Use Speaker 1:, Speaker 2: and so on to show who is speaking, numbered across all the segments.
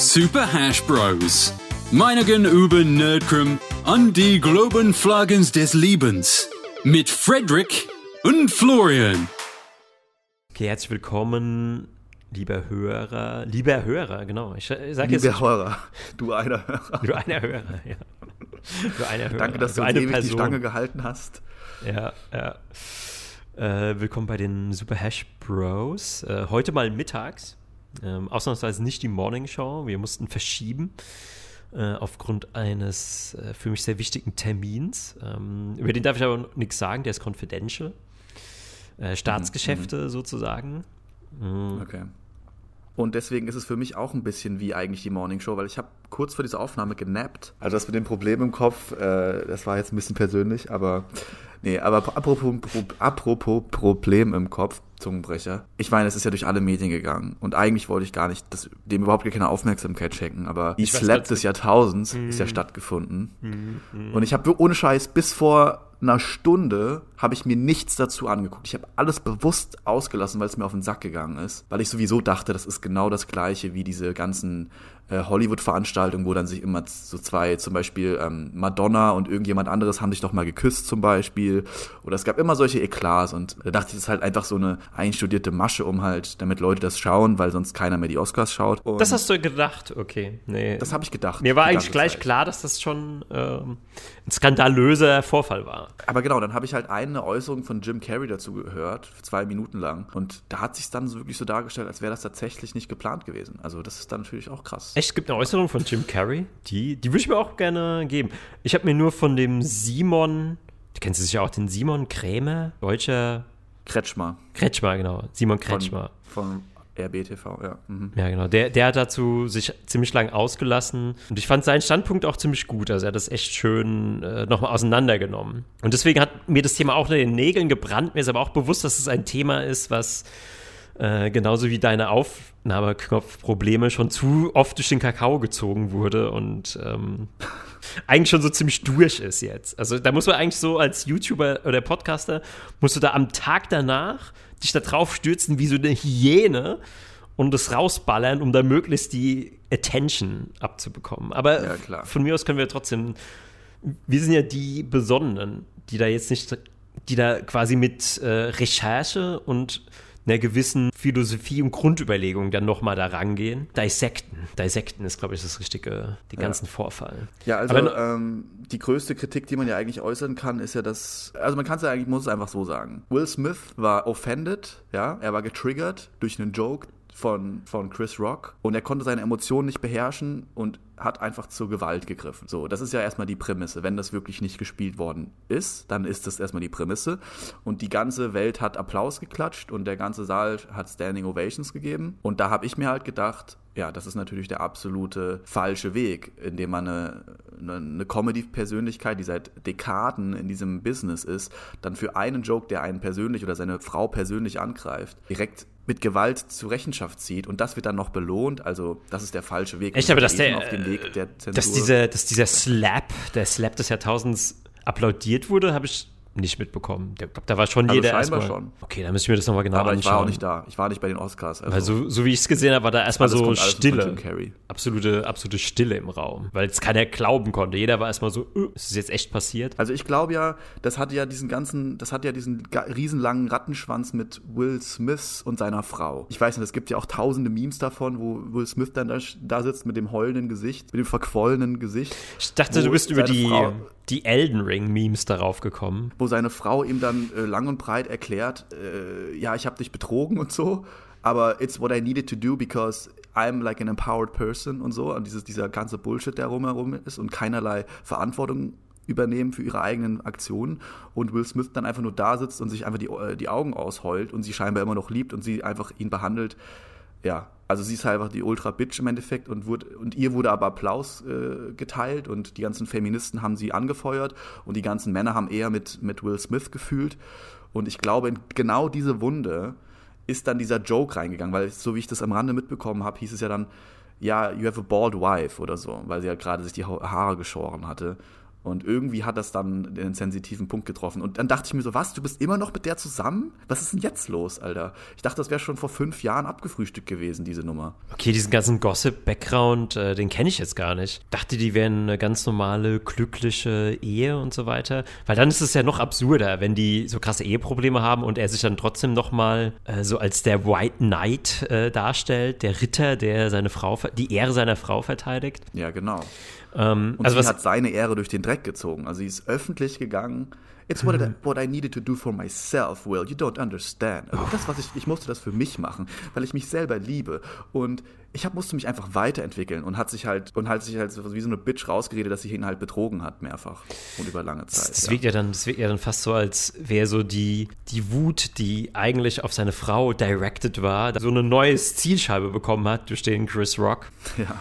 Speaker 1: Super Hash Bros. Meinigen über Nerdcrum an die Globen Flaggens des Lebens. Mit Frederick und Florian.
Speaker 2: Okay, herzlich willkommen, lieber Hörer. Lieber Hörer, genau. Ich, ich sag
Speaker 3: Lieber
Speaker 2: jetzt.
Speaker 3: Hörer, du einer Hörer.
Speaker 2: Du einer Hörer, ja. Du einer Hörer.
Speaker 3: Danke, dass du
Speaker 2: du
Speaker 3: ewig die
Speaker 2: Person.
Speaker 3: Stange gehalten hast.
Speaker 2: Ja, ja. Äh, willkommen bei den Super Hash Bros. Äh, heute mal mittags. Ähm, ausnahmsweise nicht die Morning Show. Wir mussten verschieben äh, aufgrund eines äh, für mich sehr wichtigen Termins. Ähm, über den darf ich aber nichts sagen, der ist confidential. Äh, Staatsgeschäfte sozusagen. Mhm.
Speaker 3: Okay. Und deswegen ist es für mich auch ein bisschen wie eigentlich die Morning Show, weil ich habe kurz vor dieser Aufnahme genappt. Also das mit dem Problem im Kopf, äh, das war jetzt ein bisschen persönlich, aber nee, aber apropos, apropos Problem im Kopf, Zungenbrecher. Ich meine, es ist ja durch alle Medien gegangen und eigentlich wollte ich gar nicht das, dem überhaupt keine Aufmerksamkeit schenken, aber die Slap des Jahrtausends ist ja stattgefunden. Und ich habe ohne Scheiß bis vor einer Stunde habe ich mir nichts dazu angeguckt. Ich habe alles bewusst ausgelassen, weil es mir auf den Sack gegangen ist. Weil ich sowieso dachte, das ist genau das gleiche wie diese ganzen äh, Hollywood-Veranstaltungen, wo dann sich immer so zwei, zum Beispiel ähm, Madonna und irgendjemand anderes haben sich doch mal geküsst zum Beispiel. Oder es gab immer solche Eklats und da dachte ich, das ist halt einfach so eine einstudierte Masche, um halt, damit Leute das schauen, weil sonst keiner mehr die Oscars schaut. Und
Speaker 2: Das hast du gedacht, okay. Nee.
Speaker 3: das habe ich gedacht.
Speaker 2: Mir war eigentlich gleich
Speaker 3: Zeit.
Speaker 2: klar, dass das schon ähm, ein skandalöser Vorfall war.
Speaker 3: Aber genau, dann habe ich halt eine Äußerung von Jim Carrey dazu gehört, zwei Minuten lang. Und da hat sich dann so wirklich so dargestellt, als wäre das tatsächlich nicht geplant gewesen. Also das ist dann natürlich auch krass.
Speaker 2: Echt, es gibt eine Äußerung von Jim Carrey, die, die würde ich mir auch gerne geben. Ich habe mir nur von dem Simon, du kennst sicher auch den Simon Krämer, deutscher
Speaker 3: Kretschmer
Speaker 2: Kretschmer, genau, Simon
Speaker 3: von,
Speaker 2: Kretschmer.
Speaker 3: von RBTV, ja. Mhm.
Speaker 2: Ja, genau. Der, der hat dazu sich ziemlich lang ausgelassen. Und ich fand seinen Standpunkt auch ziemlich gut. Also er hat das echt schön äh, nochmal auseinandergenommen. Und deswegen hat mir das Thema auch in den Nägeln gebrannt. Mir ist aber auch bewusst, dass es ein Thema ist, was äh, genauso wie deine Aufnahmeknopfprobleme schon zu oft durch den Kakao gezogen wurde und ähm, eigentlich schon so ziemlich durch ist jetzt. Also da muss man eigentlich so als YouTuber oder Podcaster, musst du da am Tag danach dich da drauf stürzen wie so eine Hyäne und das rausballern, um da möglichst die Attention abzubekommen. Aber
Speaker 3: Ja,
Speaker 2: von mir aus können wir trotzdem, wir sind ja die Besonnenen, die da jetzt nicht, die da quasi mit äh, Recherche und einer gewissen Philosophie und Grundüberlegung dann nochmal da rangehen. Dissekten. Dissekten ist, glaube ich, das richtige, den
Speaker 3: Ja.
Speaker 2: ganzen Vorfall.
Speaker 3: Ja, also
Speaker 2: Aber-
Speaker 3: ähm, die größte Kritik, die man ja eigentlich äußern kann, ist ja, dass, also man kann es ja eigentlich, muss es einfach so sagen. Will Smith war offended, ja, er war getriggert durch einen Joke von, von Chris Rock und er konnte seine Emotionen nicht beherrschen und hat einfach zur Gewalt gegriffen. So, das ist ja erstmal die Prämisse. Wenn das wirklich nicht gespielt worden ist, dann ist das erstmal die Prämisse. Und die ganze Welt hat Applaus geklatscht und der ganze Saal hat Standing Ovations gegeben. Und da habe ich mir halt gedacht, ja, das ist natürlich der absolute falsche Weg, indem man eine, eine, eine Comedy-Persönlichkeit, die seit Dekaden in diesem Business ist, dann für einen Joke, der einen persönlich oder seine Frau persönlich angreift, direkt mit Gewalt zur Rechenschaft zieht und das wird dann noch belohnt. Also das ist der falsche Weg.
Speaker 2: Echt, aber dass der,
Speaker 3: auf dem Weg der Zensur.
Speaker 2: dass dieser, dass dieser Slap, der Slap des Jahrtausends applaudiert wurde, habe ich nicht mitbekommen. Ich glaube, da war schon
Speaker 3: Also
Speaker 2: jeder erstmal.
Speaker 3: schon.
Speaker 2: Okay, dann müssen wir das nochmal genau
Speaker 3: aber ich
Speaker 2: anschauen.
Speaker 3: war auch nicht da. Ich war nicht bei den Oscars. Also,
Speaker 2: Weil so, so wie ich es gesehen habe, war da erstmal so Stille. Absolute, absolute Stille im Raum. Weil es keiner glauben konnte. Jeder war erstmal so, äh, ist das jetzt echt passiert?
Speaker 3: Also ich glaube ja, das hatte ja diesen ganzen, das hat ja diesen riesenlangen Rattenschwanz mit Will Smith und seiner Frau. Ich weiß nicht, es gibt ja auch tausende Memes davon, wo Will Smith dann da, da sitzt mit dem heulenden Gesicht, mit dem verquollenen Gesicht.
Speaker 2: Ich dachte, du bist über die,
Speaker 3: Frau-
Speaker 2: die Elden Ring-Memes darauf gekommen.
Speaker 3: wo seine Frau ihm dann äh, lang und breit erklärt, äh, ja, ich habe dich betrogen und so, aber it's what I needed to do because I'm like an empowered person und so und dieses, dieser ganze Bullshit, der rumherum ist und keinerlei Verantwortung übernehmen für ihre eigenen Aktionen und Will Smith dann einfach nur da sitzt und sich einfach die, äh, die Augen ausheult und sie scheinbar immer noch liebt und sie einfach ihn behandelt. Ja, also sie ist halt einfach die Ultra-Bitch im Endeffekt und, wurde, und ihr wurde aber Applaus äh, geteilt und die ganzen Feministen haben sie angefeuert und die ganzen Männer haben eher mit, mit Will Smith gefühlt. Und ich glaube, in genau diese Wunde ist dann dieser Joke reingegangen, weil so wie ich das am Rande mitbekommen habe, hieß es ja dann, ja, you have a bald wife oder so, weil sie ja gerade sich die Ha- Haare geschoren hatte. Und irgendwie hat das dann den sensitiven Punkt getroffen. Und dann dachte ich mir so, was, du bist immer noch mit der zusammen? Was ist denn jetzt los, Alter? Ich dachte, das wäre schon vor fünf Jahren abgefrühstückt gewesen, diese Nummer.
Speaker 2: Okay, diesen ganzen Gossip-Background, äh, den kenne ich jetzt gar nicht. Dachte, die wären eine ganz normale, glückliche Ehe und so weiter. Weil dann ist es ja noch absurder, wenn die so krasse Eheprobleme haben und er sich dann trotzdem noch mal äh, so als der White Knight äh, darstellt, der Ritter, der seine Frau, die Ehre seiner Frau verteidigt.
Speaker 3: Ja, genau.
Speaker 2: Ähm,
Speaker 3: Und
Speaker 2: also
Speaker 3: sie hat seine Ehre durch den Dreck gezogen. Also sie ist öffentlich gegangen. It's what, I, what I needed to do for myself, Will. You don't understand. Also das, was ich, ich musste das für mich machen, weil ich mich selber liebe. Und ich hab, musste mich einfach weiterentwickeln und hat sich halt, und hat sich halt wie so eine Bitch rausgeredet, dass sie ihn halt betrogen hat, mehrfach. Und über lange Zeit.
Speaker 2: Das
Speaker 3: ja.
Speaker 2: wirkt ja dann, das wirkt ja dann fast so, als wäre so die, die Wut, die eigentlich auf seine Frau directed war, so eine neue Zielscheibe bekommen hat durch den Chris Rock
Speaker 3: ja.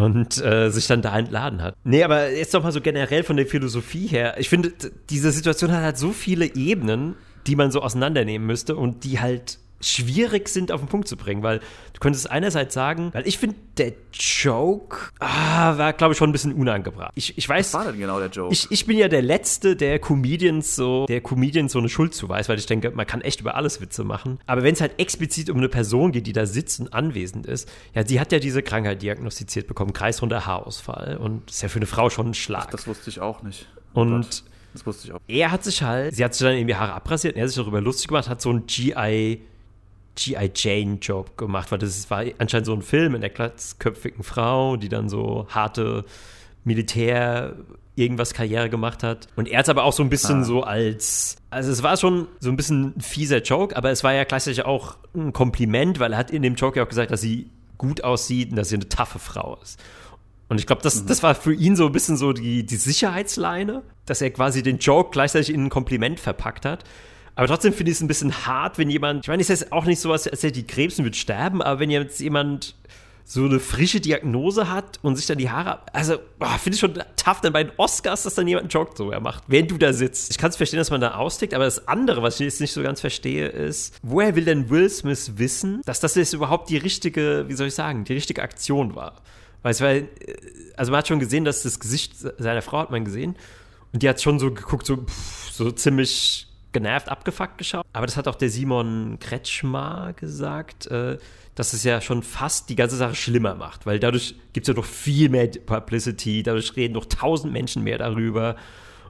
Speaker 2: Und äh, sich dann da entladen hat. Nee, aber jetzt noch mal so generell von der Philosophie her. Ich finde, diese Situation hat halt so viele Ebenen, die man so auseinandernehmen müsste und die halt schwierig sind auf den Punkt zu bringen, weil du könntest einerseits sagen, weil ich finde, der Joke ah, war, glaube ich, schon ein bisschen unangebracht. Ich, ich weiß,
Speaker 3: Was war denn genau der Joke?
Speaker 2: ich, ich bin ja der Letzte, der Comedians so, der Comedians so eine Schuld zuweist, weil ich denke, man kann echt über alles Witze machen. Aber wenn es halt explizit um eine Person geht, die da sitzt und anwesend ist, ja, sie hat ja diese Krankheit diagnostiziert bekommen, kreisrunder Haarausfall. Und das ist ja für eine Frau schon ein Schlag.
Speaker 3: das wusste ich auch nicht.
Speaker 2: Und-
Speaker 3: Gott, das wusste ich auch.
Speaker 2: er hat sich halt, sie hat sich dann irgendwie Haare abrasiert und er hat sich darüber lustig gemacht, hat so ein GI, G.I. Jane-Job gemacht, weil das war anscheinend so ein Film in der glatzköpfigen Frau, die dann so harte Militär irgendwas Karriere gemacht hat. Und er hat es aber auch so ein bisschen
Speaker 3: Ah.
Speaker 2: so als, also es war schon so ein bisschen ein fieser Joke, aber es war ja gleichzeitig auch ein Kompliment, weil er hat in dem Joke ja auch gesagt, dass sie gut aussieht und dass sie eine taffe Frau ist. Und ich glaube, das, das war für ihn so ein bisschen so die, die Sicherheitsleine, dass er quasi den Joke gleichzeitig in ein Kompliment verpackt hat. Aber trotzdem finde ich es ein bisschen hart, wenn jemand, ich meine, es ist auch nicht so, als er die Krebsen wird sterben, aber wenn jetzt jemand so eine frische Diagnose hat und sich dann die Haare, also oh, finde ich schon tough, dann bei den Oscars, dass dann jemand Joke so macht, während du da sitzt. Ich kann es verstehen, dass man da austickt, aber das andere, was ich jetzt nicht so ganz verstehe, ist, woher will denn Will Smith wissen, dass das jetzt überhaupt die richtige, wie soll ich sagen, die richtige Aktion war? Weil es war, äh, also man hat schon gesehen, dass das Gesicht seiner Frau hat man gesehen und die hat schon so geguckt, so, pff, so ziemlich genervt, abgefuckt geschaut. Aber das hat auch der Simon Kretschmar gesagt, äh, dass es ja schon fast die ganze Sache schlimmer macht, weil dadurch gibt es ja noch viel mehr Publicity, dadurch reden noch tausend Menschen mehr darüber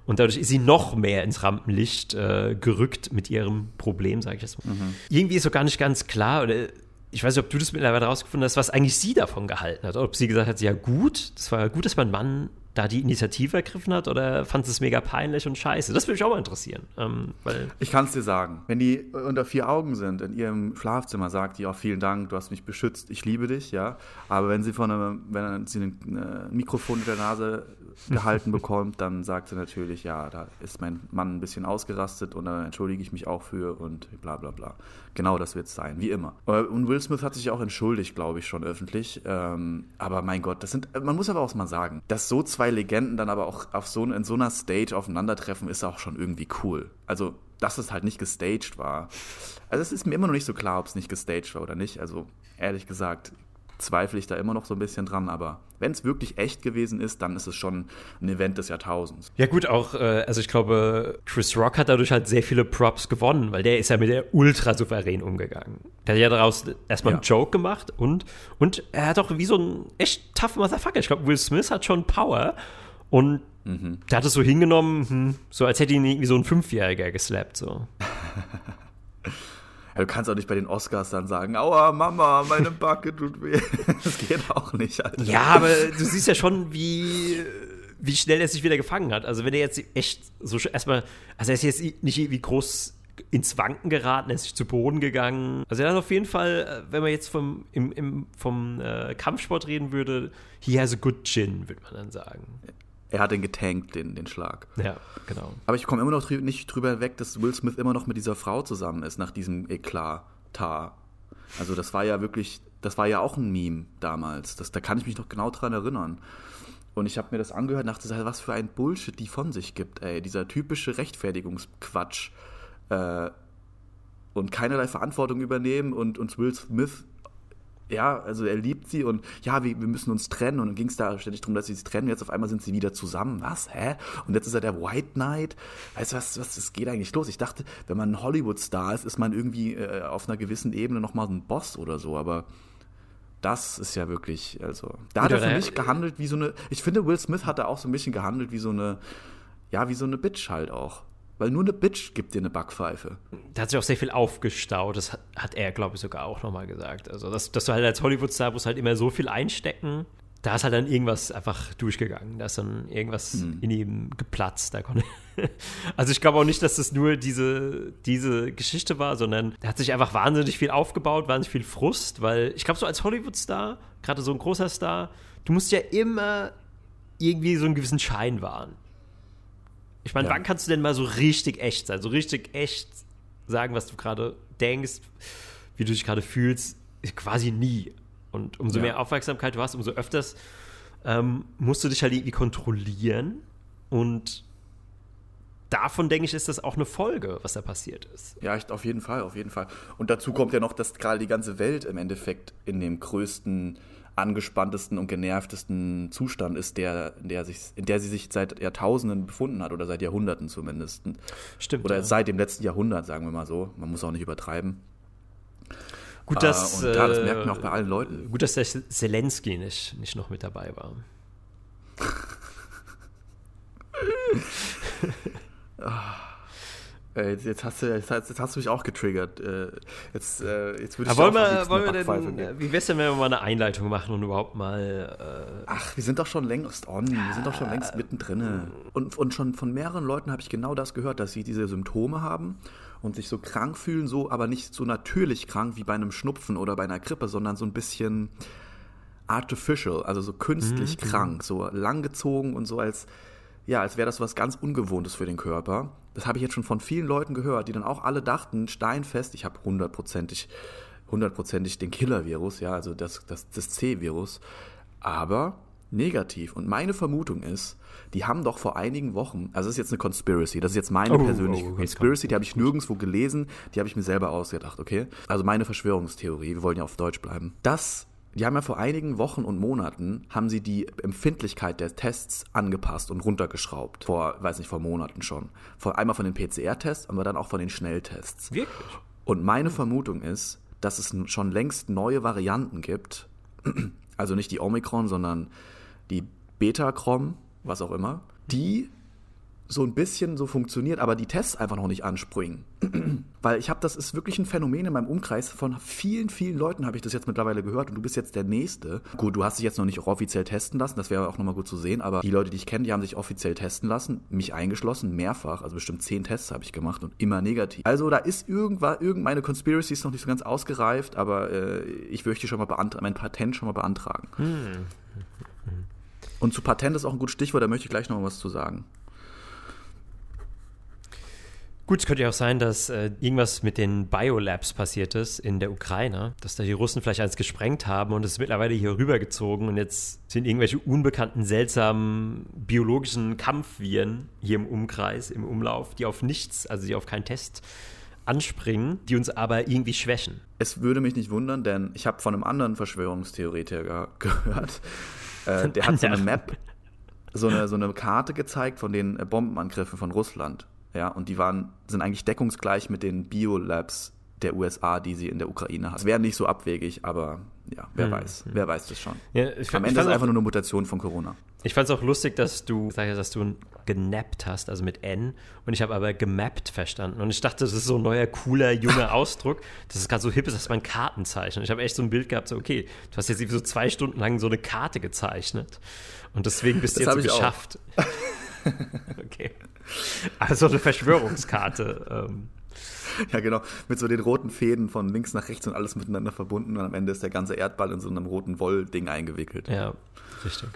Speaker 2: und dadurch ist sie noch mehr ins Rampenlicht äh, gerückt mit ihrem Problem, sage ich jetzt mal. Irgendwie ist so gar nicht ganz klar, oder ich weiß nicht, ob du das mittlerweile rausgefunden hast, was eigentlich sie davon gehalten hat. Ob sie gesagt hat, ja gut, das war gut, dass mein Mann da die Initiative ergriffen hat oder fand es mega peinlich und scheiße. Das würde mich auch mal interessieren. Ähm,
Speaker 3: Ich kann es dir sagen. Wenn die unter vier Augen sind in ihrem Schlafzimmer, sagt die auch vielen Dank, du hast mich beschützt, ich liebe dich, ja. Aber wenn sie von einem, wenn sie ein äh, Mikrofon in der Nase gehalten bekommt, dann sagt sie natürlich, ja, da ist mein Mann ein bisschen ausgerastet und da entschuldige ich mich auch für und bla bla bla. Genau das wird es sein, wie immer. Und Will Smith hat sich auch entschuldigt, glaube ich, schon öffentlich. Ähm, aber mein Gott, das sind, man muss aber auch mal sagen, dass so zwei Legenden dann aber auch auf so, in so einer Stage aufeinandertreffen, ist auch schon irgendwie cool. Also, dass es halt nicht gestaged war. Also, es ist mir immer noch nicht so klar, ob es nicht gestaged war oder nicht. Also, ehrlich gesagt, zweifle ich da immer noch so ein bisschen dran, aber wenn es wirklich echt gewesen ist, dann ist es schon ein Event des Jahrtausends.
Speaker 2: Ja gut, auch, äh, also ich glaube, Chris Rock hat dadurch halt sehr viele Props gewonnen, weil der ist ja mit der ultra souverän umgegangen. Der hat ja daraus erstmal einen
Speaker 3: Ja.
Speaker 2: Joke gemacht und, und er hat auch wie so ein echt tough Motherfucker. Ich glaube, Will Smith hat schon Power und der hat es so hingenommen, hm, so als hätte ihn irgendwie so ein Fünfjähriger geslappt, so.
Speaker 3: Du kannst auch nicht bei den Oscars dann sagen, aua, Mama, meine Backe tut weh. Das geht auch nicht, Alter.
Speaker 2: Ja, aber du siehst ja schon, wie, wie schnell er sich wieder gefangen hat. Also wenn er jetzt echt so erstmal, also er ist jetzt nicht irgendwie groß ins Wanken geraten, er ist zu Boden gegangen. Also er hat auf jeden Fall, äh, wenn man jetzt vom, im, im, vom äh, Kampfsport reden würde, he has a good chin, würde man dann sagen.
Speaker 3: Er hat den getankt, den, den Schlag.
Speaker 2: Ja, genau.
Speaker 3: Aber ich komme immer noch drü nicht drüber weg, dass Will Smith immer noch mit dieser Frau zusammen ist, nach diesem Eklat. Tar. Also das war ja wirklich, das war ja auch ein Meme damals. Das, da kann ich mich noch genau dran erinnern. Und ich habe mir das angehört und dachte, was für ein Bullshit die von sich gibt, ey. Dieser typische Rechtfertigungsquatsch. Äh, und keinerlei Verantwortung übernehmen und uns Will Smith ja, also er liebt sie und ja, wir, wir müssen uns trennen und dann ging es da ständig darum, dass sie sich trennen. Jetzt auf einmal sind sie wieder zusammen. Was? Hä? Und jetzt ist er der White Knight. Weißt du, was, was das geht eigentlich los? Ich dachte, wenn man ein Hollywood-Star ist, ist man irgendwie äh, auf einer gewissen Ebene nochmal ein Boss oder so, aber das ist ja wirklich, also, da hat er für mich gehandelt wie so eine, ich finde, Will Smith hat da auch so ein bisschen gehandelt wie so eine, ja, wie so eine Bitch halt auch. Weil nur eine Bitch gibt dir eine Backpfeife.
Speaker 2: Da hat sich auch sehr viel aufgestaut. Das hat, hat er, glaube ich, sogar auch nochmal gesagt. Also, dass, dass du halt als Hollywood-Star musst halt immer so viel einstecken. Da ist halt dann irgendwas einfach durchgegangen. Da ist dann irgendwas hm. in ihm geplatzt. Da also ich glaube auch nicht, dass das nur diese, diese Geschichte war, sondern er hat sich einfach wahnsinnig viel aufgebaut, wahnsinnig viel Frust, weil ich glaube, so als Hollywood-Star, gerade so ein großer Star, du musst ja immer irgendwie so einen gewissen Schein wahren. Ich meine, ja. wann kannst du denn mal so richtig echt sein? So richtig echt sagen, was du gerade denkst, wie du dich gerade fühlst? Quasi nie. Und umso ja. mehr Aufmerksamkeit du hast, umso öfters ähm, musst du dich halt irgendwie kontrollieren. Und davon, denke ich, ist das auch eine Folge, was da passiert ist.
Speaker 3: Ja, auf jeden Fall, auf jeden Fall. Und dazu kommt ja noch, dass gerade die ganze Welt im Endeffekt in dem größten angespanntesten und genervtesten Zustand ist, der, in, der sich, in der sie sich seit Jahrtausenden befunden hat oder seit Jahrhunderten zumindest.
Speaker 2: Stimmt.
Speaker 3: Oder ja. seit dem letzten Jahrhundert, sagen wir mal so. Man muss auch nicht übertreiben.
Speaker 2: Gut, dass,
Speaker 3: äh, ja, das merkt man auch bei allen Leuten.
Speaker 2: Gut, dass der Zelensky nicht, nicht noch mit dabei war.
Speaker 3: Ah. Äh, jetzt, jetzt, hast du, jetzt, jetzt, hast du mich auch getriggert. Äh, jetzt, äh, jetzt würde
Speaker 2: ich wollen wir, wollen wir denn, Wie wär's denn, wenn wir mal eine Einleitung machen und überhaupt mal. Äh
Speaker 3: Ach, wir sind doch schon längst on. Wir sind doch schon längst mittendrin. Und, und schon von mehreren Leuten habe ich genau das gehört, dass sie diese Symptome haben und sich so krank fühlen, so, aber nicht so natürlich krank wie bei einem Schnupfen oder bei einer Grippe, sondern so ein bisschen artificial, also so künstlich mhm. krank, so langgezogen und so als ja, als wäre das was ganz Ungewohntes für den Körper. Das habe ich jetzt schon von vielen Leuten gehört, die dann auch alle dachten, steinfest, ich habe hundertprozentig, hundertprozentig den Killer-Virus, ja, also das, das, das C-Virus, aber negativ. Und meine Vermutung ist, die haben doch vor einigen Wochen, also das ist jetzt eine Conspiracy, das ist jetzt meine oh, persönliche oh, Conspiracy, die habe ich nirgendwo gelesen, die habe ich mir selber ausgedacht, okay? Also meine Verschwörungstheorie, wir wollen ja auf Deutsch bleiben. Das die haben ja vor einigen Wochen und Monaten haben sie die Empfindlichkeit der Tests angepasst und runtergeschraubt. Vor, weiß nicht, vor Monaten schon. Vor einmal von den PCR-Tests, aber dann auch von den Schnelltests.
Speaker 2: Wirklich?
Speaker 3: Und meine Vermutung ist, dass es schon längst neue Varianten gibt. Also nicht die Omikron, sondern die Beta-Crom, was auch immer, die so ein bisschen so funktioniert, aber die Tests einfach noch nicht anspringen. Weil ich habe, das ist wirklich ein Phänomen in meinem Umkreis. Von vielen, vielen Leuten habe ich das jetzt mittlerweile gehört und du bist jetzt der Nächste. Gut, du hast dich jetzt noch nicht offiziell testen lassen, das wäre auch nochmal gut zu sehen, aber die Leute, die ich kenne, die haben sich offiziell testen lassen, mich eingeschlossen, mehrfach, also bestimmt zehn Tests habe ich gemacht und immer negativ. Also da ist irgendwas, irgendeine Conspiracy ist noch nicht so ganz ausgereift, aber äh, ich möchte schon mal beantragen, mein Patent schon mal beantragen. Hm. Und zu Patent ist auch ein gutes Stichwort, da möchte ich gleich noch was zu sagen.
Speaker 2: Gut, es könnte ja auch sein, dass äh, irgendwas mit den Biolabs passiert ist in der Ukraine, dass da die Russen vielleicht eins gesprengt haben und es ist mittlerweile hier rübergezogen und jetzt sind irgendwelche unbekannten, seltsamen biologischen Kampfviren hier im Umkreis, im Umlauf, die auf nichts, also die auf keinen Test anspringen, die uns aber irgendwie schwächen.
Speaker 3: Es würde mich nicht wundern, denn ich habe von einem anderen Verschwörungstheoretiker gehört, äh, der hat so eine Map, so eine, so eine Karte gezeigt von den Bombenangriffen von Russland. Ja, und die waren, sind eigentlich deckungsgleich mit den Biolabs der USA, die sie in der Ukraine haben. Es wäre nicht so abwegig, aber ja, wer hm. weiß, wer weiß das schon. Ja, ich, Am Ende ist es einfach nur eine Mutation von Corona.
Speaker 2: Ich fand es auch lustig, dass du, sag ich, dass du genappt hast, also mit N, und ich habe aber gemappt verstanden. Und ich dachte, das ist so ein neuer, cooler, junger Ausdruck, dass es gerade so hip ist, dass man Karten zeichnet. Ich habe echt so ein Bild gehabt, so, okay, du hast jetzt so zwei Stunden lang so eine Karte gezeichnet. Und deswegen bist du jetzt so geschafft. okay. Also eine Verschwörungskarte. ähm.
Speaker 3: Ja, genau. Mit so den roten Fäden von links nach rechts und alles miteinander verbunden und am Ende ist der ganze Erdball in so einem roten Wollding eingewickelt.
Speaker 2: Ja, richtig.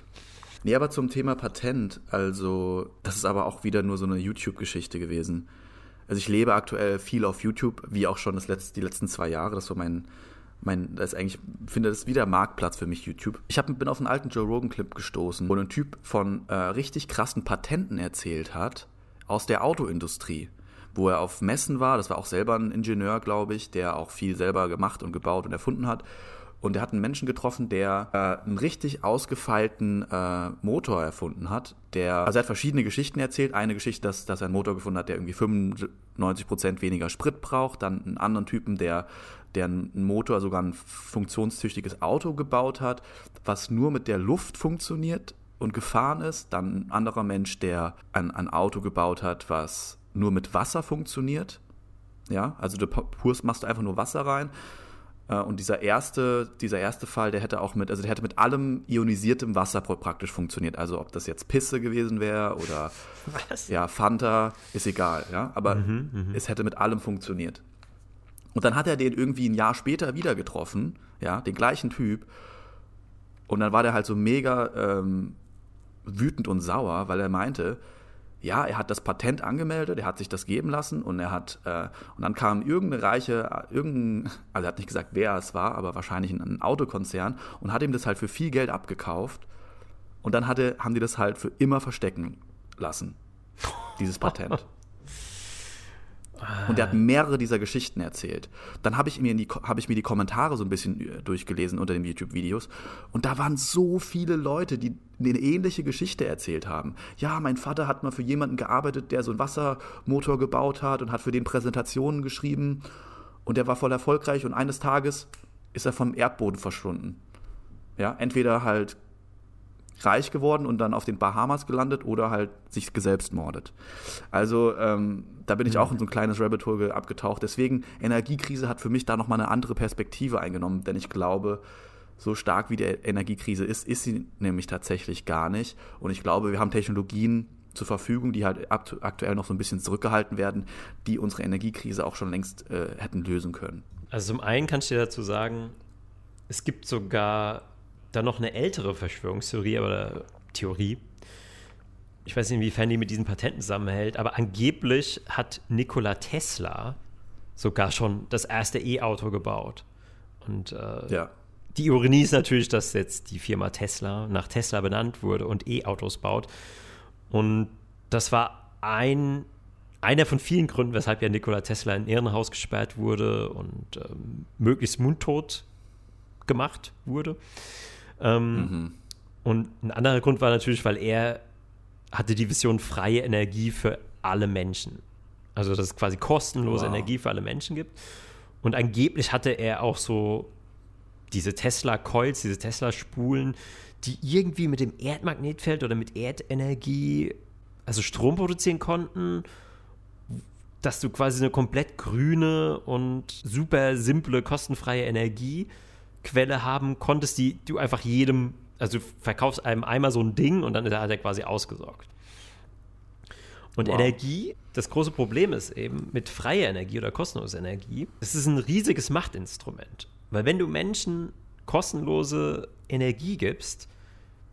Speaker 3: Nee, aber zum Thema Patent, also das ist aber auch wieder nur so eine YouTube-Geschichte gewesen. Also ich lebe aktuell viel auf YouTube, wie auch schon das letzte, die letzten zwei Jahre. Das war mein, mein, das ist eigentlich, finde das wieder Marktplatz für mich, YouTube. Ich hab, bin auf einen alten Joe Rogan-Clip gestoßen, wo ein Typ von äh, richtig krassen Patenten erzählt hat aus der Autoindustrie, wo er auf Messen war. Das war auch selber ein Ingenieur, glaube ich, der auch viel selber gemacht und gebaut und erfunden hat. Und er hat einen Menschen getroffen, der äh, einen richtig ausgefeilten äh, Motor erfunden hat. Der, also er hat verschiedene Geschichten erzählt. Eine Geschichte, dass, dass er einen Motor gefunden hat, der irgendwie 95% weniger Sprit braucht. Dann einen anderen Typen, der, der einen Motor, sogar ein funktionstüchtiges Auto gebaut hat, was nur mit der Luft funktioniert und gefahren ist. Dann ein anderer Mensch, der ein, ein Auto gebaut hat, was nur mit Wasser funktioniert. Ja, also du purst, machst einfach nur Wasser rein und dieser erste, dieser erste Fall, der hätte auch mit, also der hätte mit allem ionisiertem Wasser praktisch funktioniert. Also ob das jetzt Pisse gewesen wäre oder Was? ja, Fanta, ist egal, ja. Aber mhm, mhm, es hätte mit allem funktioniert. Und dann hat er den irgendwie ein Jahr später wieder getroffen, ja, den gleichen Typ. Und dann war der halt so mega ähm, wütend und sauer, weil er meinte, ja, er hat das Patent angemeldet, er hat sich das geben lassen und er hat, äh, und dann kam irgendeine reiche, irgendein, also er hat nicht gesagt, wer es war, aber wahrscheinlich ein, ein Autokonzern und hat ihm das halt für viel Geld abgekauft und dann hatte, haben die das halt für immer verstecken lassen, dieses Patent. Und er hat mehrere dieser Geschichten erzählt. Dann habe ich, mir hab ich mir die Kommentare so ein bisschen äh, durchgelesen unter den YouTube-Videos. Und da waren so viele Leute, die eine ähnliche Geschichte erzählt haben. Ja, mein Vater hat mal für jemanden gearbeitet, der so einen Wassermotor gebaut hat und hat für den Präsentationen geschrieben. Und der war voll erfolgreich und eines Tages ist er vom Erdboden verschwunden. Ja, entweder halt reich geworden und dann auf den Bahamas gelandet oder halt sich geselbstmordet. Also ähm, da bin ich auch in so ein kleines Rabbit Hole abgetaucht. Deswegen, Energiekrise hat für mich da nochmal eine andere Perspektive eingenommen, denn ich glaube, so stark wie die Energiekrise ist, ist sie nämlich tatsächlich gar nicht. Und ich glaube, wir haben Technologien zur Verfügung, die halt aktuell noch so ein bisschen zurückgehalten werden, die unsere Energiekrise auch schon längst äh, hätten lösen können.
Speaker 2: Also zum einen kannst du dir dazu sagen, es gibt sogar dann noch eine ältere Verschwörungstheorie, aber Theorie. Ich weiß nicht, inwiefern die mit diesen Patenten zusammenhält, aber angeblich hat Nikola Tesla sogar schon das erste E-Auto gebaut. Und äh, ja. die Ironie ist natürlich, dass jetzt die Firma Tesla nach Tesla benannt wurde und E-Autos baut. Und das war ein, einer von vielen Gründen, weshalb ja Nikola Tesla in Irrenhaus gesperrt wurde und ähm, möglichst mundtot gemacht wurde. Ähm, mhm. Und ein anderer Grund war natürlich, weil er hatte die Vision freie Energie für alle Menschen. Also, dass es quasi kostenlose wow. Energie für alle Menschen gibt. Und angeblich hatte er auch so diese Tesla-Coils, diese Tesla-Spulen, die irgendwie mit dem Erdmagnetfeld oder mit Erdenergie, also Strom produzieren konnten, dass du quasi eine komplett grüne und super simple, kostenfreie Energie Quelle haben konntest, die du einfach jedem, also du verkaufst einem einmal so ein Ding und dann hat er quasi ausgesorgt. Und wow. Energie, das große Problem ist eben mit freier Energie oder kostenloser Energie, es ist ein riesiges Machtinstrument. Weil wenn du Menschen kostenlose Energie gibst,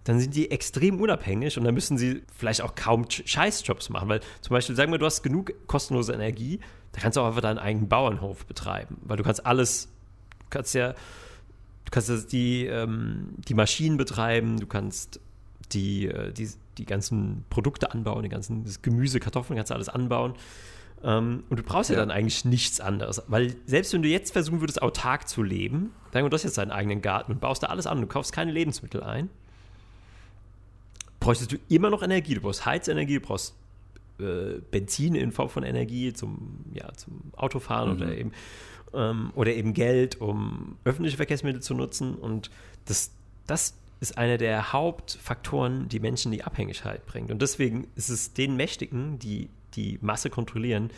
Speaker 2: dann sind die extrem unabhängig und dann müssen sie vielleicht auch kaum Scheißjobs machen. Weil zum Beispiel, sagen wir, du hast genug kostenlose Energie, da kannst du auch einfach deinen eigenen Bauernhof betreiben. Weil du kannst alles, du kannst ja Du kannst die, ähm, die Maschinen betreiben, du kannst die, äh, die, die ganzen Produkte anbauen, die ganzen das Gemüse, Kartoffeln, kannst du alles anbauen. Ähm, und du brauchst ja. ja. dann eigentlich nichts anderes. Weil selbst wenn du jetzt versuchen würdest, autark zu leben, wir, du hast jetzt deinen eigenen Garten und baust da alles an, du kaufst keine Lebensmittel ein, bräuchtest du immer noch Energie. Du brauchst Heizenergie, du brauchst äh, Benzin in Form von Energie zum, ja, zum Autofahren mhm. oder eben ähm, oder eben Geld, um öffentliche Verkehrsmittel zu nutzen. Und das, das ist einer der Hauptfaktoren, die Menschen in die Abhängigkeit bringt. Und deswegen ist es den Mächtigen, die die Masse kontrollieren,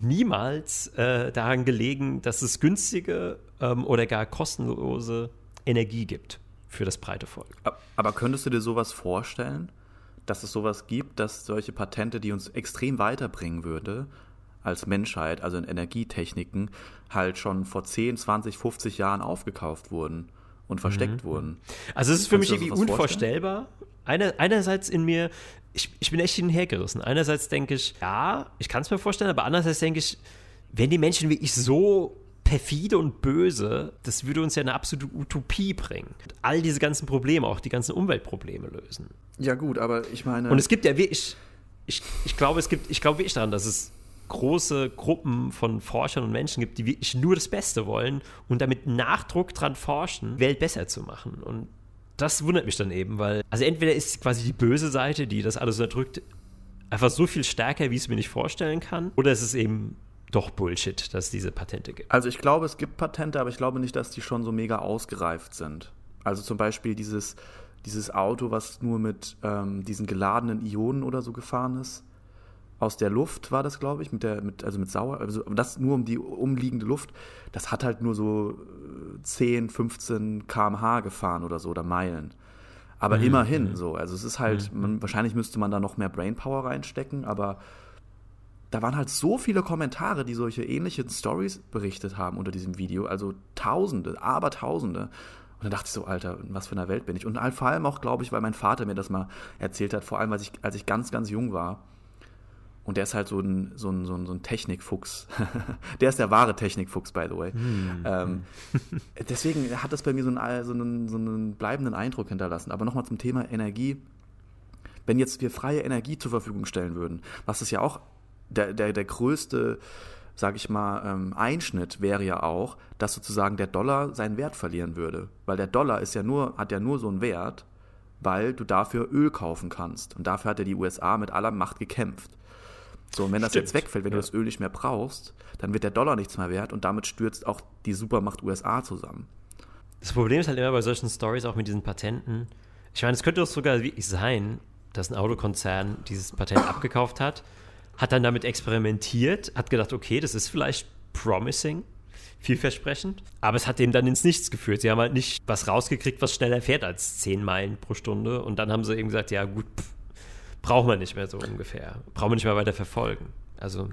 Speaker 2: niemals äh, daran gelegen, dass es günstige ähm, oder gar kostenlose Energie gibt für das breite Volk.
Speaker 3: Aber könntest du dir sowas vorstellen, dass es sowas gibt, dass solche Patente, die uns extrem weiterbringen würde, als Menschheit, also in Energietechniken, halt schon vor 10, 20, 50 Jahren aufgekauft wurden und versteckt mhm. wurden.
Speaker 2: Also es ist für Kannst mich irgendwie unvorstellbar. Eine, einerseits in mir, ich, ich bin echt hinhergerissen. Einerseits denke ich, ja, ich kann es mir vorstellen, aber andererseits denke ich, wenn die Menschen wie ich so perfide und böse, das würde uns ja eine absolute Utopie bringen. All diese ganzen Probleme, auch die ganzen Umweltprobleme lösen.
Speaker 3: Ja gut, aber ich meine...
Speaker 2: Und es gibt ja, ich, ich, ich glaube, es gibt, ich glaube wirklich daran, dass es große Gruppen von Forschern und Menschen gibt, die wirklich nur das Beste wollen und damit Nachdruck dran forschen, Welt besser zu machen. Und das wundert mich dann eben, weil, also entweder ist quasi die böse Seite, die das alles unterdrückt, einfach so viel stärker, wie ich es mir nicht vorstellen kann, oder ist es eben doch Bullshit, dass es diese Patente gibt.
Speaker 3: Also ich glaube, es gibt Patente, aber ich glaube nicht, dass die schon so mega ausgereift sind. Also zum Beispiel dieses, dieses Auto, was nur mit ähm, diesen geladenen Ionen oder so gefahren ist. Aus der Luft war das, glaube ich, mit der, mit, also mit Sauer, also das nur um die umliegende Luft, das hat halt nur so 10, 15 km/h gefahren oder so, oder Meilen. Aber mhm. immerhin so. Also es ist halt, mhm. man, wahrscheinlich müsste man da noch mehr Brainpower reinstecken, aber da waren halt so viele Kommentare, die solche ähnlichen Stories berichtet haben unter diesem Video. Also Tausende, aber Tausende. Und dann dachte ich so, Alter, in was für einer Welt bin ich? Und vor allem auch, glaube ich, weil mein Vater mir das mal erzählt hat, vor allem als ich, als ich ganz, ganz jung war. Und der ist halt so ein, so ein, so ein, so ein Technikfuchs. der ist der wahre Technikfuchs, by the way. Mm. Ähm, deswegen hat das bei mir so einen, so, einen, so einen bleibenden Eindruck hinterlassen. Aber nochmal zum Thema Energie. Wenn jetzt wir freie Energie zur Verfügung stellen würden, was es ja auch der, der, der größte, sage ich mal, ähm, Einschnitt wäre ja auch, dass sozusagen der Dollar seinen Wert verlieren würde. Weil der Dollar ist ja nur, hat ja nur so einen Wert, weil du dafür Öl kaufen kannst. Und dafür hat ja die USA mit aller Macht gekämpft. So, und wenn das jetzt wegfällt, wenn ja. du das Öl nicht mehr brauchst, dann wird der Dollar nichts mehr wert und damit stürzt auch die Supermacht USA zusammen.
Speaker 2: Das Problem ist halt immer bei solchen Stories, auch mit diesen Patenten. Ich meine, es könnte doch sogar wirklich sein, dass ein Autokonzern dieses Patent abgekauft hat hat dann damit experimentiert, hat gedacht, okay, das ist vielleicht promising, vielversprechend, aber es hat dem dann ins Nichts geführt. Sie haben halt nicht was rausgekriegt, was schneller fährt als 10 Meilen pro Stunde und dann haben sie eben gesagt, ja gut, pff, brauchen wir nicht mehr so ungefähr, brauchen wir nicht mehr weiter verfolgen. Also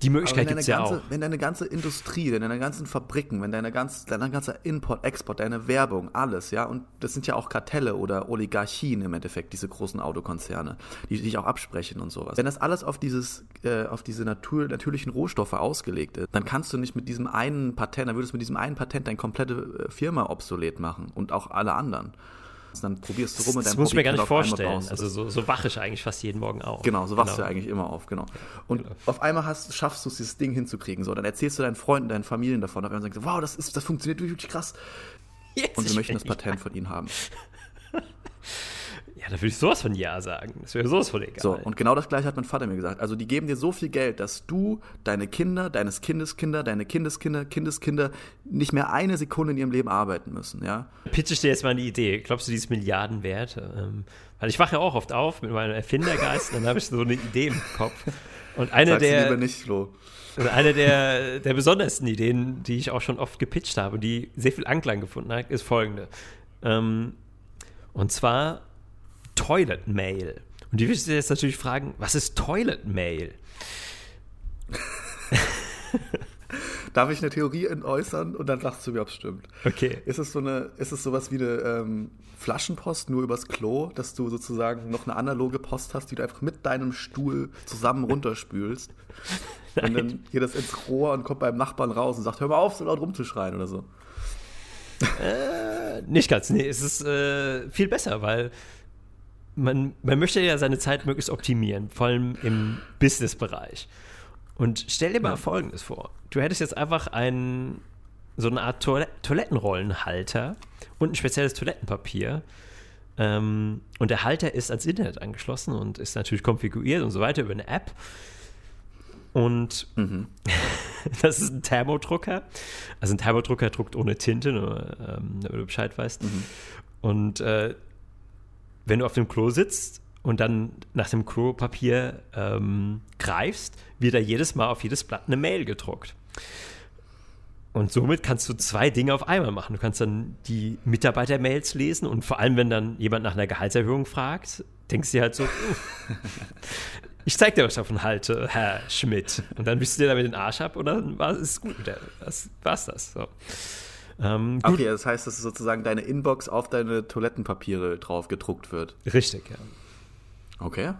Speaker 2: die Möglichkeit gibt es ja
Speaker 3: ganze,
Speaker 2: auch.
Speaker 3: Wenn deine ganze Industrie, wenn deine ganzen Fabriken, wenn deine ganze, dein ganzer Import, Export, deine Werbung, alles, ja, und das sind ja auch Kartelle oder Oligarchien im Endeffekt, diese großen Autokonzerne, die sich auch absprechen und sowas. Wenn das alles auf dieses, äh, auf diese Natur, natürlichen Rohstoffe ausgelegt ist, dann kannst du nicht mit diesem einen Patent, dann würdest du mit diesem einen Patent deine komplette äh, Firma obsolet machen und auch alle anderen. Dann probierst du rum
Speaker 2: und dann Das muss ich mir gar nicht vorstellen. Also so, so wache ich eigentlich fast jeden Morgen auf.
Speaker 3: Genau, so wachst genau. du eigentlich immer auf, genau. Und genau. auf einmal hast, schaffst du es, dieses Ding hinzukriegen. So, dann erzählst du deinen Freunden, deinen Familien davon. Und dann sagst du, wow, das, ist, das funktioniert wirklich krass. Jetzt und wir möchten das Patent von ihnen haben.
Speaker 2: Ja, da würde ich sowas von Ja sagen. Das wäre sowas von egal.
Speaker 3: So, und genau das gleiche hat mein Vater mir gesagt. Also, die geben dir so viel Geld, dass du, deine Kinder, deines Kindeskinder, deine Kindeskinder, Kindeskinder nicht mehr eine Sekunde in ihrem Leben arbeiten müssen, ja?
Speaker 2: Pitch ich dir jetzt mal eine Idee. Glaubst du, die ist Milliarden wert? Ähm, weil ich wache ja auch oft auf mit meinem Erfindergeist, dann habe ich so eine Idee im Kopf. Und eine Sag's der.
Speaker 3: Lieber nicht, Flo.
Speaker 2: Eine der, der besondersten Ideen, die ich auch schon oft gepitcht habe und die sehr viel Anklang gefunden hat, ist folgende. Ähm, und zwar Toilet Mail. Und die wirst du jetzt natürlich fragen, was ist Toilet Mail?
Speaker 3: Darf ich eine Theorie äußern und dann sagst du mir, ob es stimmt.
Speaker 2: Okay.
Speaker 3: Ist es so eine, ist es sowas wie eine ähm, Flaschenpost nur übers Klo, dass du sozusagen noch eine analoge Post hast, die du einfach mit deinem Stuhl zusammen runterspülst? und dann geht das ins Rohr und kommt beim Nachbarn raus und sagt, hör mal auf, so laut rumzuschreien oder so.
Speaker 2: Äh, nicht ganz, nee, es ist äh, viel besser, weil man, man möchte ja seine Zeit möglichst optimieren, vor allem im Business-Bereich. Und stell dir mal ja. Folgendes vor. Du hättest jetzt einfach einen, so eine Art Toil Toilettenrollenhalter und ein spezielles Toilettenpapier. Ähm, und der Halter ist ans Internet angeschlossen und ist natürlich konfiguriert und so weiter über eine App. Und mhm. das ist ein Thermodrucker. Also ein Thermodrucker druckt ohne Tinte, nur ähm, damit du Bescheid weißt. Mhm. Und äh, wenn du auf dem Klo sitzt und dann nach dem Klopapier ähm, greifst, wird da jedes Mal auf jedes Blatt eine Mail gedruckt. Und somit kannst du zwei Dinge auf einmal machen. Du kannst dann die Mitarbeiter-Mails lesen und vor allem, wenn dann jemand nach einer Gehaltserhöhung fragt, denkst du dir halt so, ich zeig dir, was ich davon halte, Herr Schmidt. Und dann wischst du dir damit den Arsch ab und dann war es gut. Das war's das. So.
Speaker 3: Ähm, okay, das heißt, dass sozusagen deine Inbox auf deine Toilettenpapiere drauf gedruckt wird.
Speaker 2: Richtig, ja.
Speaker 3: Okay.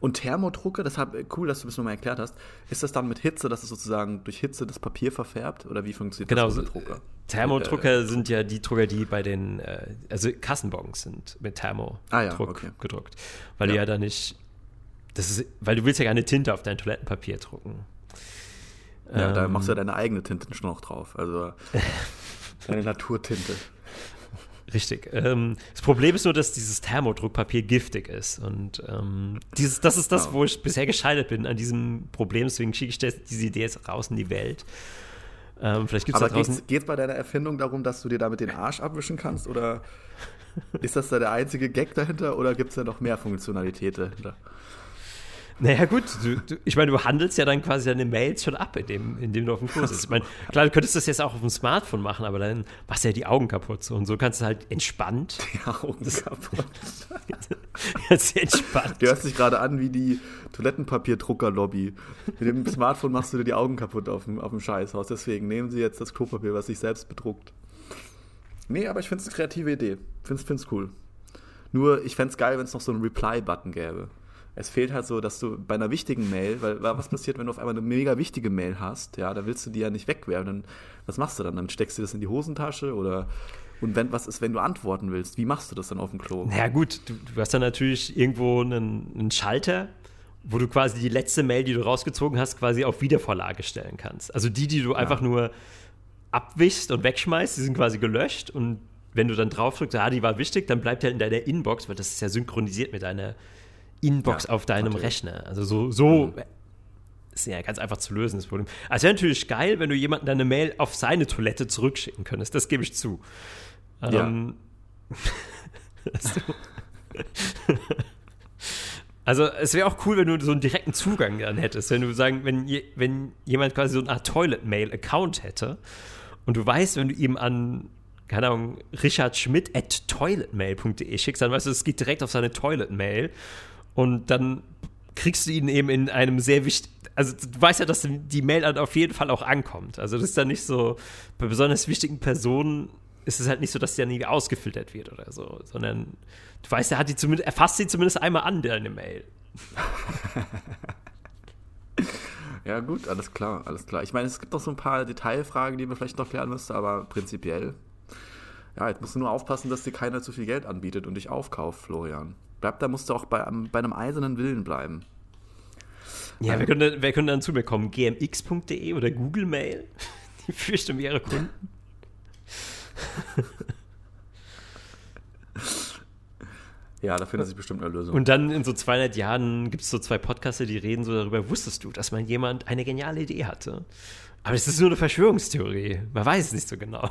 Speaker 3: Und Thermodrucke, das hab, cool, dass du das nochmal erklärt hast. Ist das dann mit Hitze, dass es sozusagen durch Hitze das Papier verfärbt? Oder wie funktioniert
Speaker 2: genau,
Speaker 3: das
Speaker 2: mit Drucker? Thermodrucker äh, sind ja die Drucker, die bei den, äh, also Kassenbons sind mit Thermodruck ah, ja, okay. gedruckt. Weil ja. die ja da nicht, das ist, weil du willst ja keine Tinte auf dein Toilettenpapier drucken.
Speaker 3: Ja, da
Speaker 2: Ähm,
Speaker 3: machst du ja deine eigene Tinte schon noch drauf. Also deine Naturtinte.
Speaker 2: Richtig. Ähm, das Problem ist nur, dass dieses Thermodruckpapier giftig ist. Und ähm, dieses, das ist das, wo ich bisher gescheitert bin an diesem Problem. Deswegen schicke ich das, diese Idee jetzt raus in die Welt. Ähm, vielleicht gibt es da
Speaker 3: Aber geht es bei deiner Erfindung darum, dass du dir damit den Arsch abwischen kannst? Oder ist das da der einzige Gag dahinter? Oder gibt es da noch mehr Funktionalität dahinter?
Speaker 2: Naja, gut, du, du, ich meine, du handelst ja dann quasi deine Mails schon ab, indem, indem du auf dem Kurs bist. Ich meine, klar, du könntest das jetzt auch auf dem Smartphone machen, aber dann machst du ja die Augen kaputt. So. Und so kannst du halt entspannt.
Speaker 3: Die Augen kaputt.
Speaker 2: Jetzt entspannt.
Speaker 3: Du hörst dich gerade an wie die Toilettenpapierdrucker-Lobby. Mit dem Smartphone machst du dir die Augen kaputt auf dem, auf dem Scheißhaus. Deswegen nehmen sie jetzt das Klopapier, was sich selbst bedruckt. Nee, aber ich finde es eine kreative Idee. Find's, find's cool. Nur, ich fände es geil, wenn es noch so einen Reply-Button gäbe. Es fehlt halt so, dass du bei einer wichtigen Mail, weil was passiert, wenn du auf einmal eine mega wichtige Mail hast, ja, da willst du die ja nicht wegwerfen. Dann, was machst du dann? Dann steckst du das in die Hosentasche oder und wenn was ist, wenn du antworten willst, wie machst du das dann auf dem Klo?
Speaker 2: Naja, gut, du, du hast dann natürlich irgendwo einen, einen Schalter, wo du quasi die letzte Mail, die du rausgezogen hast, quasi auf Wiedervorlage stellen kannst. Also die, die du einfach nur abwischst und wegschmeißt, die sind quasi gelöscht und wenn du dann drauf drückst, ah, die war wichtig, dann bleibt ja in deiner Inbox, weil das ist ja synchronisiert mit deiner Inbox
Speaker 3: Ja,
Speaker 2: auf deinem
Speaker 3: natürlich.
Speaker 2: Rechner. Also so, so ist ja ganz einfach zu lösen, das Problem. Also wäre natürlich geil, wenn du jemanden deine Mail auf seine Toilette zurückschicken könntest, das gebe ich zu.
Speaker 3: Ja.
Speaker 2: Ähm, also es wäre auch cool, wenn du so einen direkten Zugang dann hättest, wenn du sagen, wenn, je, wenn jemand quasi so eine Art Toilet-Mail-Account hätte und du weißt, wenn du ihm an, keine Ahnung, Richard Schmidt at toiletmail.de schickst, dann weißt du, es geht direkt auf seine Toilet-Mail und dann kriegst du ihn eben in einem sehr wichtigen, also du weißt ja, dass die Mail dann auf jeden Fall auch ankommt. Also das ist dann nicht so, bei besonders wichtigen Personen ist es halt nicht so, dass der nie ausgefiltert wird oder so, sondern du weißt, er hat die zumindest, er fasst sie zumindest einmal an, deine Mail.
Speaker 3: Ja, gut, alles klar, alles klar. Ich meine, es gibt noch so ein paar Detailfragen, die man vielleicht noch klären müsste, aber prinzipiell. Ja, jetzt musst du nur aufpassen, dass dir keiner zu viel Geld anbietet und dich aufkauft, Florian. Bleib, da musst du auch bei, einem- bei einem eisernen Willen bleiben.
Speaker 2: Ja, wer könnte, wer könnte dann zu mir kommen? gmx.de oder Google Mail? Die fürchten um ihre Kunden.
Speaker 3: Ja, da findet sich bestimmt eine Lösung.
Speaker 2: Und dann in so 200 Jahren gibt es so zwei Podcaster, die reden so darüber, wusstest du, dass mal jemand eine geniale Idee hatte? Aber es ist nur eine Verschwörungstheorie. Man weiß es nicht so genau.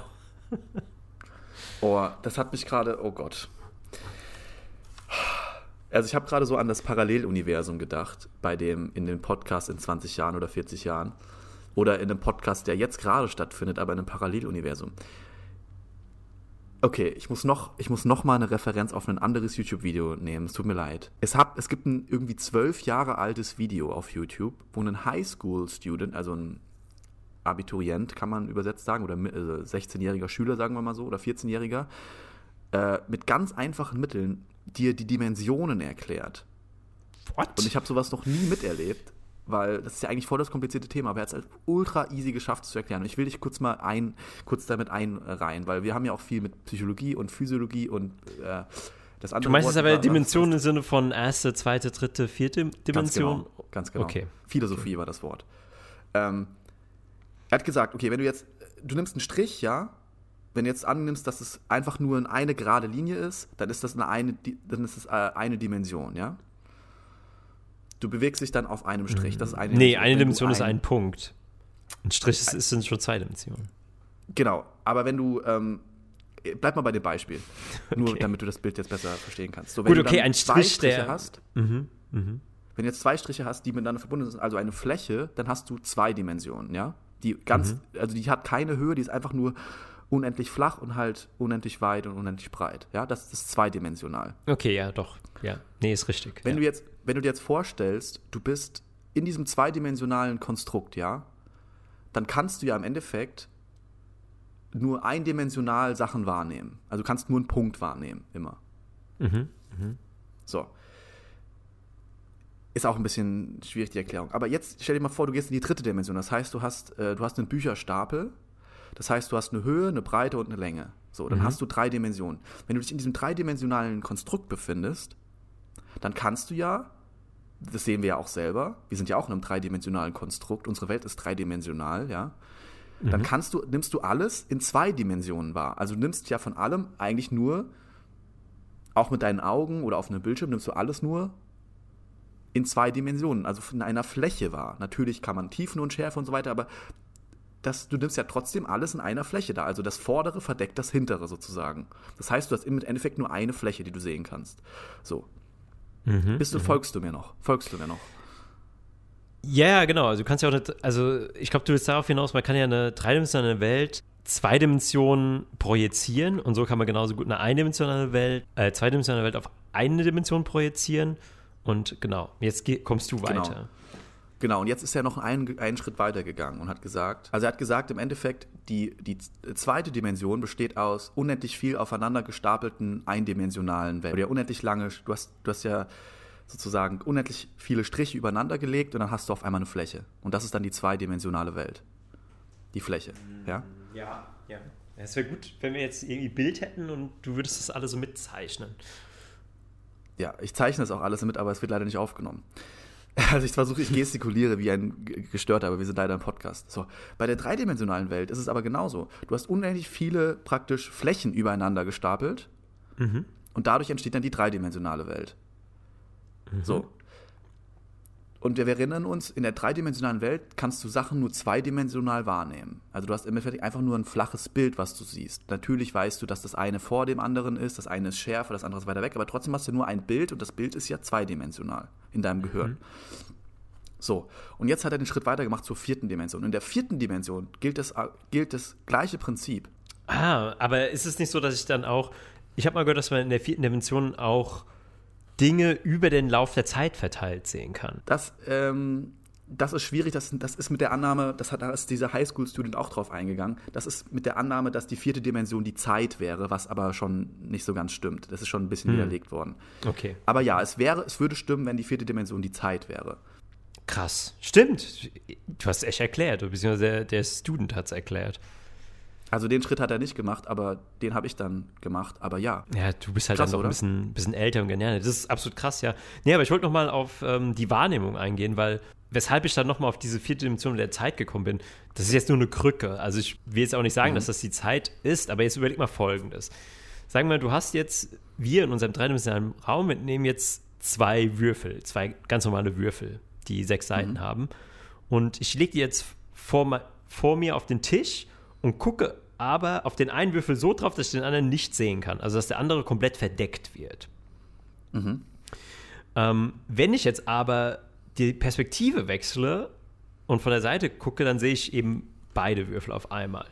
Speaker 3: Oh, das hat mich gerade, oh Gott. Also ich habe gerade so an das Paralleluniversum gedacht, bei dem in dem Podcast in 20 Jahren oder 40 Jahren. Oder in einem Podcast, der jetzt gerade stattfindet, aber in einem Paralleluniversum. Okay, ich muss noch, ich muss noch mal eine Referenz auf ein anderes YouTube-Video nehmen. Es tut mir leid. Es, hab, es gibt ein irgendwie zwölf Jahre altes Video auf YouTube, wo ein Highschool-Student, also ein Abiturient, kann man übersetzt sagen, oder mi- äh, 16-jähriger Schüler, sagen wir mal so, oder 14-jähriger, äh, mit ganz einfachen Mitteln dir die Dimensionen erklärt.
Speaker 2: What?
Speaker 3: Und ich habe sowas noch nie miterlebt, weil das ist ja eigentlich voll das komplizierte Thema, aber er hat es halt ultra easy geschafft zu erklären. Und ich will dich kurz mal ein, kurz damit einreihen, weil wir haben ja auch viel mit Psychologie und Physiologie und äh, das andere
Speaker 2: du meinst es aber
Speaker 3: war-
Speaker 2: Dimension im Sinne von erste, zweite, dritte, vierte
Speaker 3: Ganz
Speaker 2: Dimension?
Speaker 3: genau. Ganz genau.
Speaker 2: Okay.
Speaker 3: Philosophie war das Wort. Ähm, er hat gesagt, okay, wenn du jetzt, du nimmst einen Strich, ja, wenn du jetzt annimmst, dass es einfach nur eine, eine gerade Linie ist, dann ist das eine, eine, dann ist das äh, eine Dimension, ja. Du bewegst dich dann auf einem Strich. Das ist eine
Speaker 2: Nee, eine
Speaker 3: Wenn du
Speaker 2: Dimension ist ein Punkt. Ein Strich ist, ist sind schon zwei Dimensionen.
Speaker 3: Genau, aber wenn du, ähm, bleib mal bei dem Beispiel, nur
Speaker 2: Okay.
Speaker 3: damit du das Bild jetzt besser verstehen kannst. So, wenn
Speaker 2: Gut,
Speaker 3: du
Speaker 2: okay, ein Strich, der-
Speaker 3: hast,
Speaker 2: Mhm.
Speaker 3: wenn du jetzt zwei Striche hast, die miteinander verbunden sind, also eine Fläche, dann hast du zwei Dimensionen, ja? Die ganz, also die hat keine Höhe, die ist einfach nur unendlich flach und halt unendlich weit und unendlich breit, ja? Das ist zweidimensional.
Speaker 2: Okay, ja, doch. Ja. Nee, ist richtig.
Speaker 3: Wenn
Speaker 2: ja.
Speaker 3: du jetzt, wenn du dir jetzt vorstellst, du bist in diesem zweidimensionalen Konstrukt, ja, dann kannst du ja im Endeffekt nur eindimensional Sachen wahrnehmen. Also du kannst nur einen Punkt wahrnehmen, immer.
Speaker 2: Mhm,
Speaker 3: So. Ist auch ein bisschen schwierig, die Erklärung. Aber jetzt stell dir mal vor, du gehst in die dritte Dimension. Das heißt, du hast, äh, du hast einen Bücherstapel. Das heißt, du hast eine Höhe, eine Breite und eine Länge. So, dann hast du drei Dimensionen. Wenn du dich in diesem dreidimensionalen Konstrukt befindest, dann kannst du ja das sehen wir ja auch selber. Wir sind ja auch in einem dreidimensionalen Konstrukt. Unsere Welt ist dreidimensional, ja. Dann kannst du, nimmst du alles in zwei Dimensionen wahr. Also du nimmst ja von allem eigentlich nur, auch mit deinen Augen oder auf einem Bildschirm, nimmst du alles nur in zwei Dimensionen, also in einer Fläche wahr. Natürlich kann man Tiefen und Schärfe und so weiter, aber das, du nimmst ja trotzdem alles in einer Fläche da. Also das Vordere verdeckt das Hintere sozusagen. Das heißt, du hast im Endeffekt nur eine Fläche, die du sehen kannst. So.
Speaker 2: Mhm,
Speaker 3: Bist du, folgst du mir noch? Folgst du mir noch?
Speaker 2: Ja, ja, genau. Also du kannst ja auch nicht, also ich glaube, du willst darauf hinaus, man kann ja eine dreidimensionale Welt zwei Dimensionen projizieren und so kann man genauso gut eine eindimensionale Welt, äh, zweidimensionale Welt auf eine Dimension projizieren und genau, jetzt kommst du weiter.
Speaker 3: Genau. Genau, und jetzt ist er noch einen, einen Schritt weiter gegangen und hat gesagt, also er hat gesagt, im Endeffekt, die, die zweite Dimension besteht aus unendlich viel aufeinander gestapelten eindimensionalen Welten. Oder ja unendlich lange, du hast, du hast ja sozusagen unendlich viele Striche übereinander gelegt und dann hast du auf einmal eine Fläche. Und das ist dann die zweidimensionale Welt. Die Fläche, ja?
Speaker 2: Ja, ja. Es wäre gut, wenn wir jetzt irgendwie Bild hätten und du würdest das alles so mitzeichnen.
Speaker 3: Ja, ich zeichne das auch alles mit, aber es wird leider nicht aufgenommen. Also ich versuche, ich gestikuliere wie ein Gestörter, aber wir sind leider im Podcast. So, bei der dreidimensionalen Welt ist es aber genauso. Du hast unendlich viele praktisch Flächen übereinander gestapelt
Speaker 2: Mhm.
Speaker 3: und dadurch entsteht dann die dreidimensionale Welt. So. Und wir erinnern uns, in der dreidimensionalen Welt kannst du Sachen nur zweidimensional wahrnehmen. Also du hast im Endeffekt einfach nur ein flaches Bild, was du siehst. Natürlich weißt du, dass das eine vor dem anderen ist, das eine ist schärfer, das andere ist weiter weg, aber trotzdem hast du nur ein Bild und das Bild ist ja zweidimensional in deinem Gehirn. So, und jetzt hat er den Schritt weiter gemacht zur vierten Dimension. In der vierten Dimension gilt das, gilt das gleiche Prinzip.
Speaker 2: Ah, aber ist es nicht so, dass ich dann auch, ich habe mal gehört, dass man in der vierten Dimension auch Dinge über den Lauf der Zeit verteilt sehen kann.
Speaker 3: Das, ähm, das ist schwierig, das, das ist mit der Annahme, das hat, da ist dieser Highschool-Student auch drauf eingegangen, das ist mit der Annahme, dass die vierte Dimension die Zeit wäre, was aber schon nicht so ganz stimmt. Das ist schon ein bisschen widerlegt worden.
Speaker 2: Okay.
Speaker 3: Aber ja, es wäre, es würde stimmen, wenn die vierte Dimension die Zeit wäre.
Speaker 2: Krass. Stimmt. Du hast es echt erklärt, beziehungsweise der, der Student hat es erklärt.
Speaker 3: Also den Schritt hat er nicht gemacht, aber den habe ich dann gemacht. Aber ja.
Speaker 2: Ja, du bist halt
Speaker 3: Krass,
Speaker 2: dann noch ein bisschen, bisschen älter und gerne. Das ist absolut krass, ja. Nee, aber ich wollte nochmal auf ähm, die Wahrnehmung eingehen, weil weshalb ich dann nochmal auf diese vierte Dimension der Zeit gekommen bin, das ist jetzt nur eine Krücke. Also ich will jetzt auch nicht sagen, dass das die Zeit ist, aber jetzt überleg mal Folgendes. Sagen wir, du hast jetzt, wir in unserem dreidimensionalen Raum entnehmen jetzt zwei Würfel, zwei ganz normale Würfel, die sechs Seiten haben. Und ich lege die jetzt vor, vor mir auf den Tisch und gucke aber auf den einen Würfel so drauf, dass ich den anderen nicht sehen kann. Also dass der andere komplett verdeckt wird. Ähm, wenn ich jetzt aber die Perspektive wechsle und von der Seite gucke, dann sehe ich eben beide Würfel auf einmal.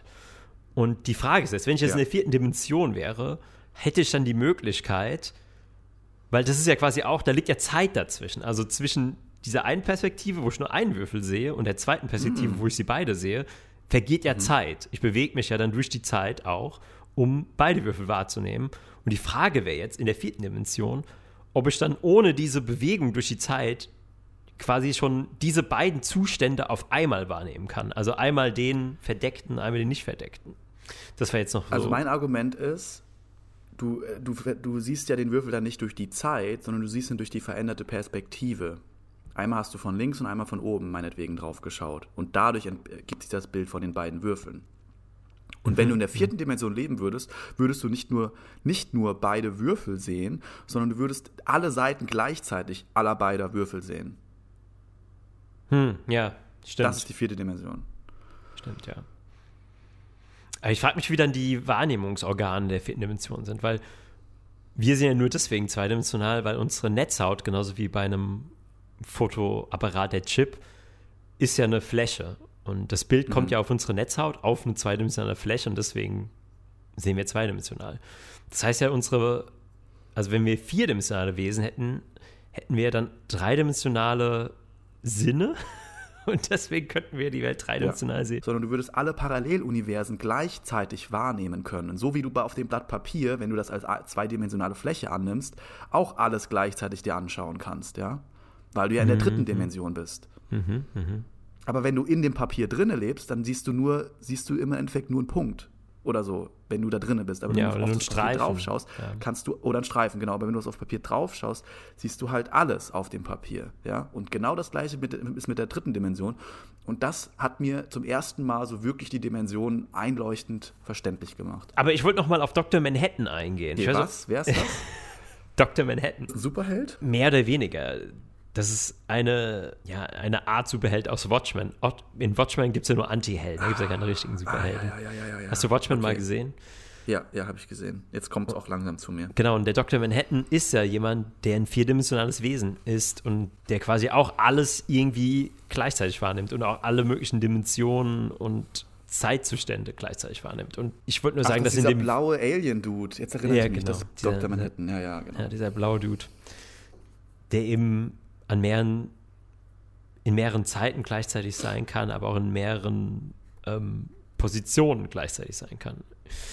Speaker 2: Und die Frage ist jetzt, wenn ich jetzt
Speaker 3: Ja.
Speaker 2: in der vierten Dimension wäre, hätte ich dann die Möglichkeit, weil das ist ja quasi auch, da liegt ja Zeit dazwischen. Also zwischen dieser einen Perspektive, wo ich nur einen Würfel sehe, und der zweiten Perspektive, wo ich sie beide sehe, vergeht ja Zeit. Ich bewege mich ja dann durch die Zeit auch, um beide Würfel wahrzunehmen. Und die Frage wäre jetzt in der vierten Dimension, ob ich dann ohne diese Bewegung durch die Zeit quasi schon diese beiden Zustände auf einmal wahrnehmen kann. Also einmal den verdeckten, einmal den nicht verdeckten. Das war jetzt noch so.
Speaker 3: Also mein Argument ist, du, äh, du, du siehst ja den Würfel dann nicht durch die Zeit, sondern du siehst ihn durch die veränderte Perspektive. Einmal hast du von links und einmal von oben meinetwegen drauf geschaut. Und dadurch ent- ergibt sich das Bild von den beiden Würfeln. Und wenn du in der vierten Dimension leben würdest, würdest du nicht nur, nicht nur beide Würfel sehen, sondern du würdest alle Seiten gleichzeitig aller beider Würfel sehen.
Speaker 2: hm, ja, stimmt.
Speaker 3: Das ist die vierte Dimension.
Speaker 2: Stimmt, ja. Aber ich frage mich, wie dann die Wahrnehmungsorgane der vierten Dimension sind, weil wir sind ja nur deswegen zweidimensional, weil unsere Netzhaut, genauso wie bei einem Fotoapparat, der Chip, ist ja eine Fläche. Und das Bild kommt ja auf unsere Netzhaut, auf eine zweidimensionale Fläche und deswegen sehen wir zweidimensional. Das heißt ja, unsere, also wenn wir vierdimensionale Wesen hätten, hätten wir dann dreidimensionale Sinne und deswegen könnten wir die Welt dreidimensional sehen.
Speaker 3: sondern du würdest alle Paralleluniversen gleichzeitig wahrnehmen können. So wie du auf dem Blatt Papier, wenn du das als zweidimensionale Fläche annimmst, auch alles gleichzeitig dir anschauen kannst, ja? Weil du ja in der dritten Dimension bist. Aber wenn du in dem Papier drinne lebst, dann siehst du nur, siehst du im Endeffekt nur einen Punkt. oder so, wenn du da drinnen bist. Aber wenn du auf das Papier drauf schaust,
Speaker 2: Ja.
Speaker 3: kannst du, oder ein Streifen, genau, aber wenn du auf Papier drauf schaust, siehst du halt alles auf dem Papier, ja. Und genau das gleiche mit, ist mit der dritten Dimension. Und das hat mir zum ersten Mal so wirklich die Dimension einleuchtend verständlich gemacht.
Speaker 2: Aber ich wollte noch mal auf Dr. Manhattan eingehen.
Speaker 3: Nee, was? Wer ist das?
Speaker 2: Dr. Manhattan.
Speaker 3: Superheld?
Speaker 2: Mehr oder weniger. Das ist eine, ja, eine Art Superheld aus Watchmen. In Watchmen gibt es ja nur Anti-Helden, da gibt es ja keine richtigen Superhelden.
Speaker 3: Ah, Ja, ja, ja, ja, ja.
Speaker 2: Hast du Watchmen mal
Speaker 3: Okay.
Speaker 2: gesehen?
Speaker 3: Ja, ja, habe ich gesehen. Jetzt kommt es auch langsam zu mir.
Speaker 2: Genau, und der Dr. Manhattan ist ja jemand, der ein vierdimensionales Wesen ist und der quasi auch alles irgendwie gleichzeitig wahrnimmt und auch alle möglichen Dimensionen und Zeitzustände gleichzeitig wahrnimmt. Und ich wollte nur sagen,
Speaker 3: Ach, das
Speaker 2: dass
Speaker 3: dieser blaue Alien-Dude. Jetzt erinnere
Speaker 2: Ja,
Speaker 3: ich mich,
Speaker 2: genau.
Speaker 3: das Dr. Manhattan. Ja, ja, genau.
Speaker 2: Ja, dieser blaue Dude. Der eben an mehreren, in mehreren Zeiten gleichzeitig sein kann, aber auch in mehreren ähm, Positionen gleichzeitig sein kann.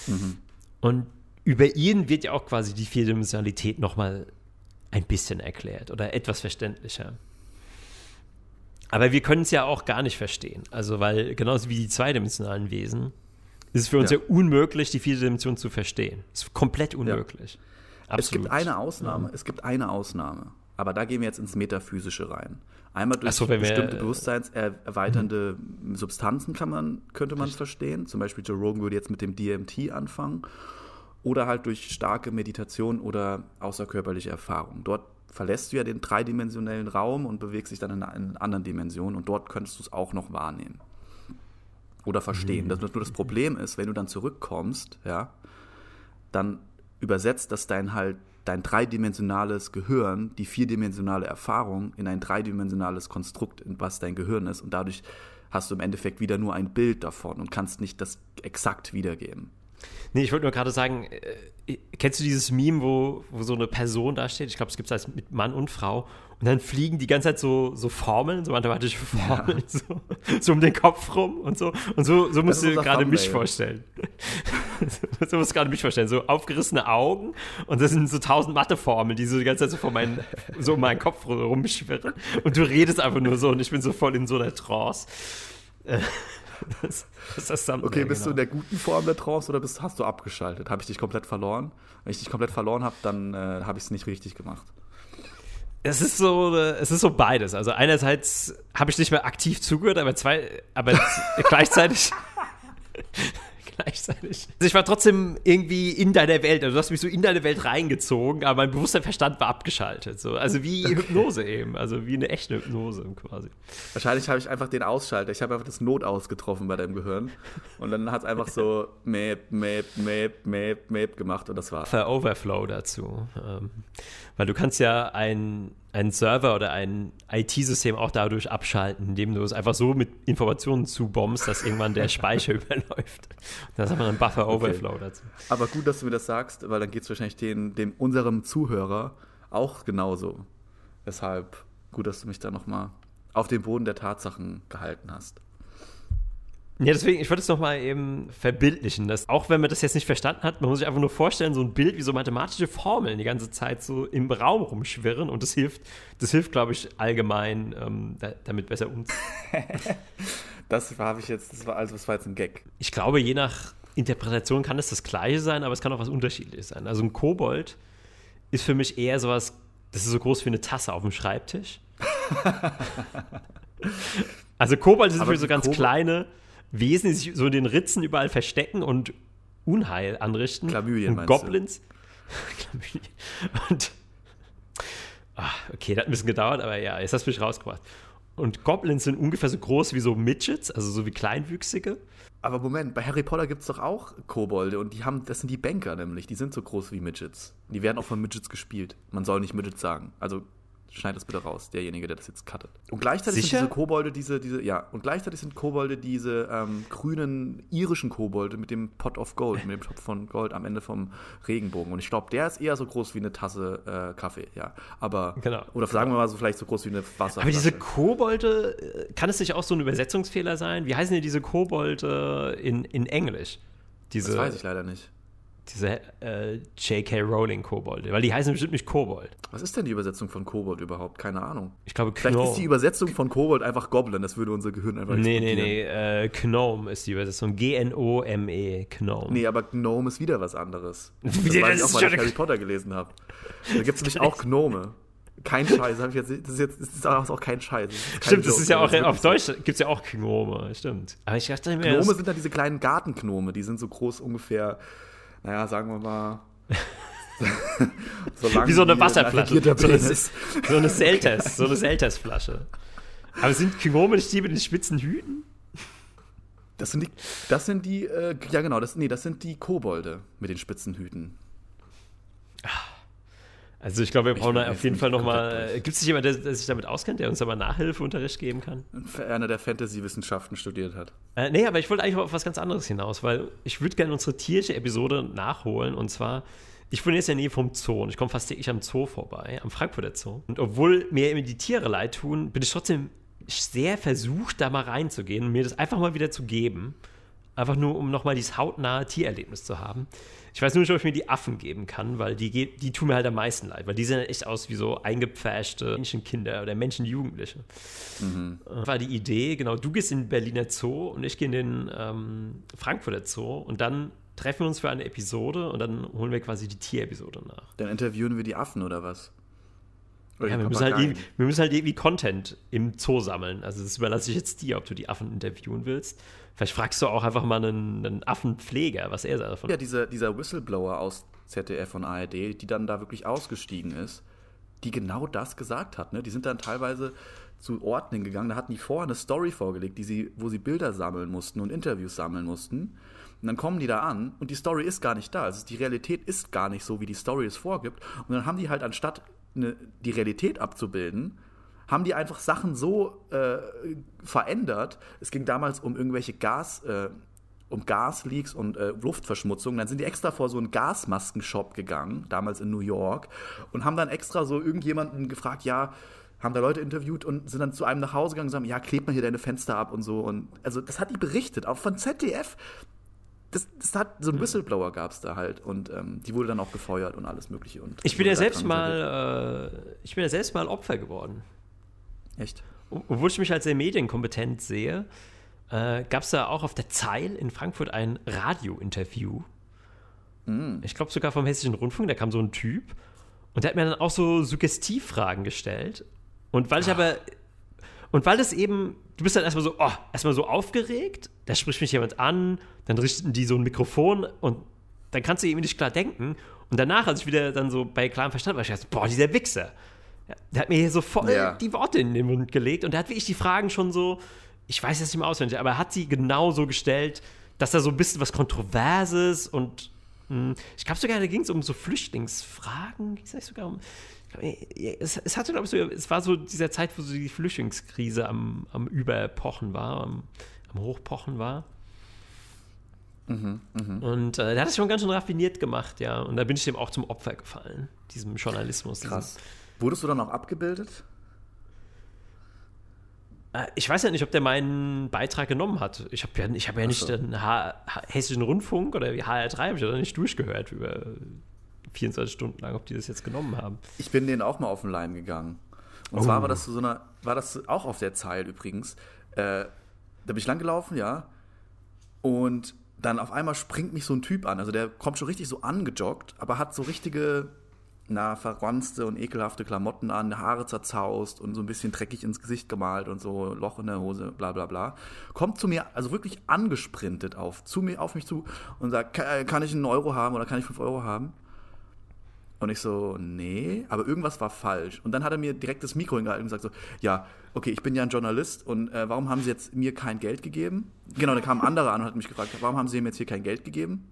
Speaker 3: Mhm.
Speaker 2: Und über ihn wird ja auch quasi die Vierdimensionalität nochmal ein bisschen erklärt oder etwas verständlicher. Aber wir können es ja auch gar nicht verstehen. Also, weil genauso wie die zweidimensionalen Wesen ist es für uns ja,
Speaker 3: Ja.
Speaker 2: unmöglich, die vierte Dimension zu verstehen. Ist komplett unmöglich.
Speaker 3: Es gibt eine Ausnahme, es gibt eine Ausnahme. Aber da gehen wir jetzt ins Metaphysische rein. Einmal durch
Speaker 2: so, wir-
Speaker 3: bestimmte bewusstseinserweiternde Substanzen kann man, könnte man es verstehen. Zum Beispiel Joe Rogan würde jetzt mit dem DMT anfangen. Oder halt durch starke Meditation oder außerkörperliche Erfahrung. Dort verlässt du ja den dreidimensionellen Raum und bewegst dich dann in einer anderen Dimension und dort könntest du es auch noch wahrnehmen. Oder verstehen. Das nur das Problem ist, wenn du dann zurückkommst, ja, dann übersetzt das dein halt dein dreidimensionales Gehirn, die vierdimensionale Erfahrung in ein dreidimensionales Konstrukt, in was dein Gehirn ist. Und dadurch hast du im Endeffekt wieder nur ein Bild davon und kannst nicht das exakt wiedergeben.
Speaker 2: Nee, ich wollte nur gerade sagen, äh, kennst du dieses Meme, wo, wo so eine Person da steht? Ich glaube, es gibt es als mit Mann und Frau. Und dann fliegen die ganze Zeit so, so Formeln, so mathematische Formeln, so, so um den Kopf rum und so. Und so, so musst du gerade mich vorstellen. so musst du gerade mich vorstellen. So aufgerissene Augen und das sind so tausend Matheformeln, die so die ganze Zeit so vor meinen, so um meinen Kopf rumschwirren. Und du redest einfach nur so und ich bin so voll in so einer Trance. Das, das ist das Thumbnail,
Speaker 3: Okay, bist du
Speaker 2: genau.
Speaker 3: in der guten Form der Trance oder bist, hast du abgeschaltet? Habe ich dich komplett verloren? Wenn ich dich komplett verloren habe, dann äh, habe ich es nicht richtig gemacht.
Speaker 2: Es ist so, äh, es ist so beides. Also einerseits habe ich nicht mehr aktiv zugehört, aber zwei, aber gleichzeitig, gleichzeitig. Also ich war trotzdem irgendwie in deiner Welt. Also du hast mich so in deine Welt reingezogen, aber mein bewusster Verstand war abgeschaltet. So. Also wie Hypnose eben, also wie eine echte Hypnose quasi.
Speaker 3: Wahrscheinlich habe ich einfach den Ausschalter. Ich habe einfach das Notaus getroffen bei deinem Gehirn. Und dann hat es einfach so Map, Map, Map, Map, Map gemacht und das war's.
Speaker 2: Overflow dazu. Weil du kannst ja ein, einen Server oder ein IT-System auch dadurch abschalten, indem du es einfach so mit Informationen zubombst, dass irgendwann der Speicher überläuft. Da haben wir einen Buffer Overflow dazu.
Speaker 3: Aber gut, dass du mir das sagst, weil dann geht es wahrscheinlich den, dem unserem Zuhörer auch genauso. Deshalb gut, dass du mich da nochmal auf den Boden der Tatsachen gehalten hast.
Speaker 2: Ja, deswegen, ich wollte es nochmal eben verbildlichen, dass auch wenn man das jetzt nicht verstanden hat, man muss sich einfach nur vorstellen, so ein Bild wie so mathematische Formeln die ganze Zeit so im Raum rumschwirren und das hilft, das hilft, glaube ich, allgemein, ähm, da, damit besser umzugehen.
Speaker 3: Das habe ich jetzt, das war also das war jetzt ein Gag.
Speaker 2: Ich glaube, je nach Interpretation kann es das Gleiche sein, aber es kann auch was Unterschiedliches sein. Also ein Kobold ist für mich eher sowas, das ist so groß wie eine Tasse auf dem Schreibtisch. also Kobold sind für mich so ganz
Speaker 3: Kobold-
Speaker 2: kleine Wesen, die sich so in den Ritzen überall verstecken und Unheil anrichten.
Speaker 3: Chlamydien
Speaker 2: und? Goblins. Chlamydien. Und ah, okay, das hat ein bisschen gedauert, aber ja, jetzt hast du mich rausgebracht. Und Goblins sind ungefähr so groß wie so Midgets, also so wie Kleinwüchsige.
Speaker 3: Aber Moment, bei Harry Potter gibt es doch auch Kobolde und die haben, das sind die Banker nämlich, die sind so groß wie Midgets. Die werden auch von Midgets gespielt. Man soll nicht Midgets sagen. Also schneid das bitte raus, derjenige, der das jetzt cuttet. Und gleichzeitig
Speaker 2: Sicher?
Speaker 3: sind diese Kobolde, diese, diese, ja, und gleichzeitig sind Kobolde diese ähm, grünen irischen Kobolde mit dem Pot of Gold, mit dem Topf von Gold am Ende vom Regenbogen. Und ich glaube, der ist eher so groß wie eine Tasse äh, Kaffee, ja. Aber,
Speaker 2: Genau.
Speaker 3: oder sagen wir mal so vielleicht so groß wie eine Wasserflasche.
Speaker 2: Aber diese Kobolde, äh, kann es nicht auch so ein Übersetzungsfehler sein? Wie heißen denn diese Kobolde in, in Englisch? Diese,
Speaker 3: das weiß ich leider nicht.
Speaker 2: Diese äh, J.K. Rowling Kobolde, weil die heißen bestimmt nicht Kobold.
Speaker 3: Was ist denn die Übersetzung von Kobold überhaupt? Keine Ahnung.
Speaker 2: Ich glaube,
Speaker 3: Vielleicht
Speaker 2: Gnome.
Speaker 3: ist die Übersetzung von Kobold einfach Goblin, das würde unser Gehirn einfach
Speaker 2: Nee, nee,
Speaker 3: explodieren.
Speaker 2: nee, äh, Gnome ist die Übersetzung. G-N-O-M-E, Gnome.
Speaker 3: Nee, aber Gnome ist wieder was anderes. Das
Speaker 2: Wie,
Speaker 3: weiß
Speaker 2: das
Speaker 3: ich auch, weil
Speaker 2: schon
Speaker 3: ich Harry Potter gelesen habe. Da gibt es nämlich auch Gnome. Kein Scheiß, hab ich jetzt, das ist jetzt das ist auch kein Scheiß. Das kein
Speaker 2: Stimmt, das
Speaker 3: Joke,
Speaker 2: ist ja auch auf. Deutsch, gibt es ja auch Gnome, stimmt. Aber ich dachte mir,
Speaker 3: Gnome
Speaker 2: das-
Speaker 3: sind dann diese kleinen Gartengnome, die sind so groß ungefähr, naja, sagen wir mal.
Speaker 2: wie so eine
Speaker 3: ein
Speaker 2: Wasserflasche. So eine, so eine Selters, so eine Selters-Flasche. Aber sind die mit den spitzen Hüten?
Speaker 3: Das sind die, das sind die, äh, ja genau, das, nee, das sind die Kobolde mit den spitzen Hüten.
Speaker 2: Also ich glaube, wir brauchen da auf jeden Fall nochmal,
Speaker 3: durch.
Speaker 2: gibt es nicht jemand, der, der sich damit auskennt, der uns da mal Nachhilfeunterricht geben kann?
Speaker 3: Einer, der Fantasy-Wissenschaften studiert hat.
Speaker 2: Äh, nee, aber ich wollte eigentlich auf was ganz anderes hinaus, weil ich würde gerne unsere tierische Episode nachholen und zwar, ich wohne jetzt in der Nähe vom Zoo und ich komme fast täglich am Zoo vorbei, am Frankfurter Zoo. Und obwohl mir immer die Tiere leid tun, bin ich trotzdem sehr versucht, da mal reinzugehen und mir das einfach mal wieder zu geben. Einfach nur, um nochmal dieses hautnahe Tiererlebnis zu haben. Ich weiß nur nicht, ob ich mir die Affen geben kann, weil die, die tun mir halt am meisten leid, weil die sehen echt aus wie so eingepfäschte Menschenkinder oder Menschenjugendliche. Äh, war die Idee, genau, du gehst in den Berliner Zoo und ich gehe in den ähm, Frankfurter Zoo und dann treffen wir uns für eine Episode und dann holen wir quasi die Tierepisode nach.
Speaker 3: Dann interviewen wir die Affen oder was?
Speaker 2: Ja, wir, müssen halt, irgendwie- wir müssen halt irgendwie Content im Zoo sammeln. Also das überlasse ich jetzt dir, ob du die Affen interviewen willst. Vielleicht fragst du auch einfach mal einen, einen Affenpfleger, was er davon
Speaker 3: Ja, dieser, dieser Whistleblower aus ZDF und ARD, die dann da wirklich ausgestiegen ist, die genau das gesagt hat. Ne? Die sind dann teilweise zu Orten hingegangen, da hatten die vorher eine Story vorgelegt, die sie, wo sie Bilder sammeln mussten und Interviews sammeln mussten. Und dann kommen die da an und die Story ist gar nicht da. Also die Realität ist gar nicht so, wie die Story es vorgibt. Und dann haben die halt anstatt eine, die Realität abzubilden, haben die einfach Sachen so äh, verändert. Es ging damals um irgendwelche Gas, äh, um Gasleaks und äh, Luftverschmutzung. Dann sind die extra vor so einen Gasmaskenshop gegangen, damals in New York, und haben dann extra so irgendjemanden gefragt, ja, haben da Leute interviewt und sind dann zu einem nach Hause gegangen und sagen, ja, kleb mal hier deine Fenster ab und so. Und also das hat die berichtet, auch von ZDF. Das, das hat, so ein Whistleblower gab es da halt und ähm, die wurde dann auch gefeuert und alles mögliche. Und
Speaker 2: Ich bin ja selbst mal, äh, ich bin ja selbst mal Opfer geworden.
Speaker 3: Echt?
Speaker 2: Obwohl ich mich als sehr medienkompetent sehe, äh, gab es da auch auf der Zeil in Frankfurt ein Radio-Interview. Ich glaube sogar vom Hessischen Rundfunk, da kam so ein Typ und der hat mir dann auch so Suggestivfragen gestellt. Und weil ich aber, und weil es eben, du bist dann erstmal so, oh, erstmal so aufgeregt, da spricht mich jemand an, dann richten die so ein Mikrofon und dann kannst du eben nicht klar denken. Und danach, als ich wieder dann so bei klarem Verstand war, ich dachte, boah, dieser Wichser. Der hat mir hier so voll
Speaker 3: Ja.
Speaker 2: die Worte in den Mund gelegt und der hat wirklich die Fragen schon so, ich weiß jetzt nicht mehr auswendig, aber er hat sie genau so gestellt, dass da so ein bisschen was Kontroverses und mh, ich glaube sogar, da ging es um so Flüchtlingsfragen, ging es nicht sogar um, es, es hatte, glaube ich, so, es war so dieser Zeit, wo so die Flüchtlingskrise am, am Überpochen war, am, am Hochpochen war. Und äh, der hat das schon ganz schön raffiniert gemacht, ja. Und da bin ich dem auch zum Opfer gefallen, diesem Journalismus. diesem-
Speaker 3: Krass. Wurdest du dann auch abgebildet?
Speaker 2: Äh, Ich weiß ja nicht, ob der meinen Beitrag genommen hat. Ich habe ja, ich hab ja nicht
Speaker 3: so.
Speaker 2: den H H Hessischen Rundfunk oder HR3 habe ich ja nicht durchgehört über 24 Stunden lang, ob die das jetzt genommen haben.
Speaker 3: Ich bin denen auch mal auf den Leim gegangen. Und
Speaker 2: Oh.
Speaker 3: zwar war das zu so einer, war das auch auf der Zeil übrigens. Äh, da bin ich lang gelaufen, ja. Und dann auf einmal springt mich so ein Typ an. Also der kommt schon richtig so angejoggt, aber hat so richtige, na, verranzte und ekelhafte Klamotten an, Haare zerzaust und so ein bisschen dreckig ins Gesicht gemalt und so Loch in der Hose, bla bla bla. Kommt zu mir, also wirklich angesprintet auf, zu mir, auf mich zu und sagt, "Ka- kann ich einen Euro haben oder kann ich fünf Euro haben? Und ich so, nee, aber irgendwas war falsch. Und dann hat er mir direkt das Mikro hingehalten und gesagt so, ja, okay, ich bin ja ein Journalist und äh, warum haben Sie jetzt mir kein Geld gegeben? Genau, dann kam ein anderer an und hat mich gefragt, warum haben Sie mir jetzt hier kein Geld gegeben?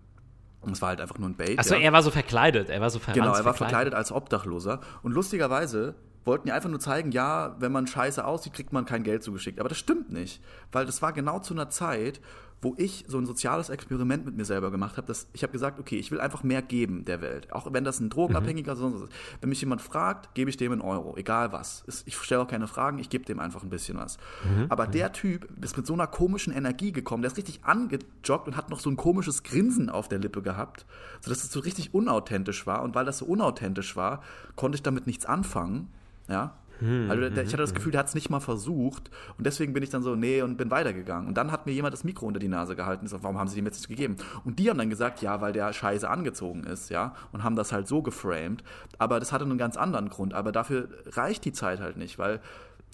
Speaker 3: Und es war halt einfach nur ein Bait.
Speaker 2: Achso,
Speaker 3: ja.
Speaker 2: er war so verkleidet. Er war so verranzt
Speaker 3: Genau, er war verkleidet als Obdachloser. Und lustigerweise wollten die einfach nur zeigen, ja, wenn man scheiße aussieht, kriegt man kein Geld zugeschickt. Aber das stimmt nicht. Weil das war genau zu einer Zeit, wo ich so ein soziales Experiment mit mir selber gemacht habe. Dass ich habe gesagt, okay, ich will einfach mehr geben der Welt. Auch wenn das ein Drogenabhängiger mhm. sonst ist. Wenn mich jemand fragt, gebe ich dem einen Euro, egal was. Ich stelle auch keine Fragen, ich gebe dem einfach ein bisschen was. Mhm. Aber mhm. der Typ ist mit so einer komischen Energie gekommen, der ist richtig angejoggt und hat noch so ein komisches Grinsen auf der Lippe gehabt, sodass es so richtig unauthentisch war. Und weil das so unauthentisch war, konnte ich damit nichts anfangen. Ja, hm, also ich hatte das hm, Gefühl, der hat es nicht mal versucht und deswegen bin ich dann so, nee, und bin weitergegangen. Und dann hat mir jemand das Mikro unter die Nase gehalten und gesagt, warum haben sie dem jetzt nicht gegeben? Und die haben dann gesagt, ja, weil der scheiße angezogen ist, ja, und haben das halt so geframed. Aber das hatte einen ganz anderen Grund. Aber dafür reicht die Zeit halt nicht, weil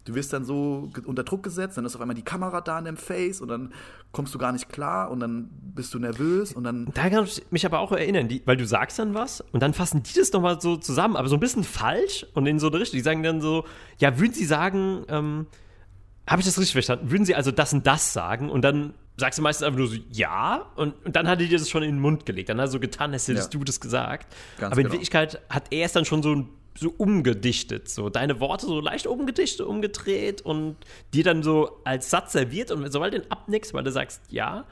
Speaker 3: du wirst dann so unter Druck gesetzt, dann ist auf einmal die Kamera da in dem Face und dann kommst du gar nicht klar und dann bist du nervös und dann.
Speaker 2: Da kann ich mich aber auch erinnern, die, weil du sagst dann was und dann fassen die das nochmal so zusammen, aber so ein bisschen falsch und in so eine Richtung. Die sagen dann so, ja, würden sie sagen, ähm, habe ich das richtig verstanden? Würden sie also das und das sagen und dann sagst du meistens einfach nur so ja und, und dann hat er dir das schon in den Mund gelegt. Dann hat er so getan, als hättest ja. du das gesagt. Ganz aber in genau. Wirklichkeit hat er es dann schon so so umgedichtet, so deine Worte so leicht umgedichtet, umgedreht und dir dann so als Satz serviert und sobald du den abnickst, weil du sagst ja,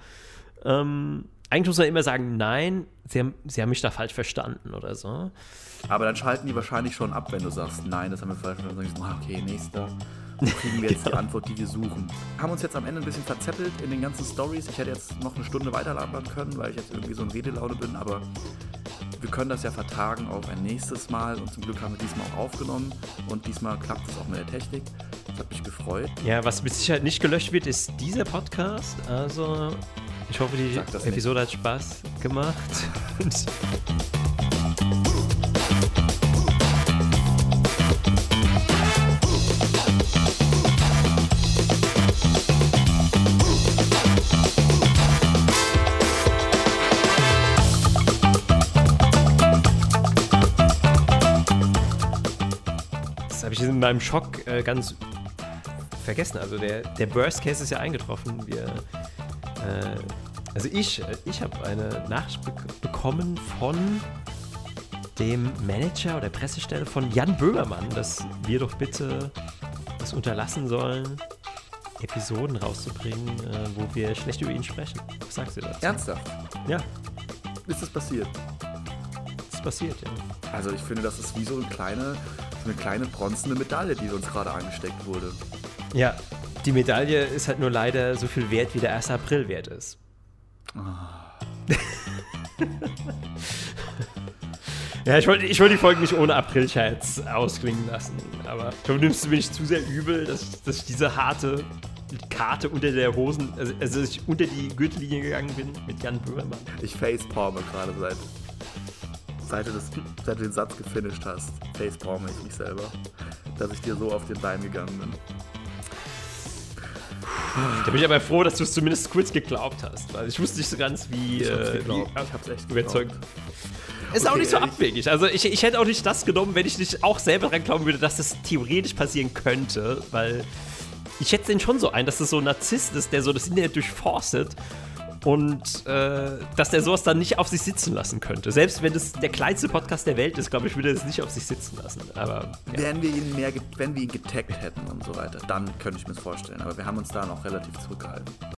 Speaker 2: ähm, eigentlich muss man immer sagen, nein, sie haben, sie haben mich da falsch verstanden oder so.
Speaker 3: Aber dann schalten die wahrscheinlich schon ab, wenn du sagst, nein, das haben wir falsch verstanden. Dann sagst du, okay, nächster. kriegen wir jetzt die Antwort, die wir suchen. Haben uns jetzt am Ende ein bisschen verzettelt in den ganzen Stories. Ich hätte jetzt noch eine Stunde weiterlabern können, weil ich jetzt irgendwie so in Redelaune bin, aber wir können das ja vertagen auf ein nächstes Mal und zum Glück haben wir diesmal auch aufgenommen und diesmal klappt es auch mit der Technik. Das hat mich gefreut.
Speaker 2: Ja, was mit Sicherheit nicht gelöscht wird, ist dieser Podcast. Also ich hoffe, die Episode nicht. hat Spaß gemacht. in meinem Schock äh, ganz vergessen. Also der, der Worst Case ist ja eingetroffen. Wir, äh, also ich, ich habe eine Nachricht be bekommen von dem Manager oder Pressestelle von Jan Böhmermann, dass wir doch bitte es unterlassen sollen, Episoden rauszubringen, äh, wo wir schlecht über ihn sprechen. Was sagst du dazu?
Speaker 3: Ernsthaft?
Speaker 2: Ja.
Speaker 3: Ist das passiert?
Speaker 2: Das ist passiert, ja.
Speaker 3: Also ich finde, das ist wie so eine kleine eine kleine bronzene Medaille, die uns gerade angesteckt wurde.
Speaker 2: Ja, die Medaille ist halt nur leider so viel wert, wie der 1. April wert ist. Oh. ja, ich wollte ich wollt die Folge nicht ohne Aprilscherz ausklingen lassen, aber ich du nimmst mir nicht zu sehr übel, dass, dass ich diese harte Karte unter der Hosen, also, also dass ich unter die Gürtellinie gegangen bin mit Jan Böhmermann.
Speaker 3: Ich facepalme gerade seit seit du, das, seit du den Satz gefinisht hast, facepalme ich mich selber, dass ich dir so auf den Bein gegangen bin.
Speaker 2: Da bin ich aber froh, dass du es zumindest kurz geglaubt hast, weil ich wusste nicht so ganz, wie,
Speaker 3: ich hab's,
Speaker 2: äh,
Speaker 3: wie ich hab's echt
Speaker 2: überzeugt. Ist okay, auch nicht so abwegig. Also ich, ich hätte auch nicht das genommen, wenn ich nicht auch selber dran glauben würde, dass das theoretisch passieren könnte, weil ich schätze den schon so ein, dass das so ein Narzisst ist, der so das Internet durchforstet und äh, dass der sowas dann nicht auf sich sitzen lassen könnte. Selbst wenn es der kleinste Podcast der Welt ist, glaube ich, würde er es nicht auf sich sitzen lassen. Aber
Speaker 3: ja. wenn wir ihn mehr, wenn wir ihn getaggt hätten und so weiter, dann könnte ich mir das vorstellen. Aber wir haben uns da noch relativ zurückgehalten.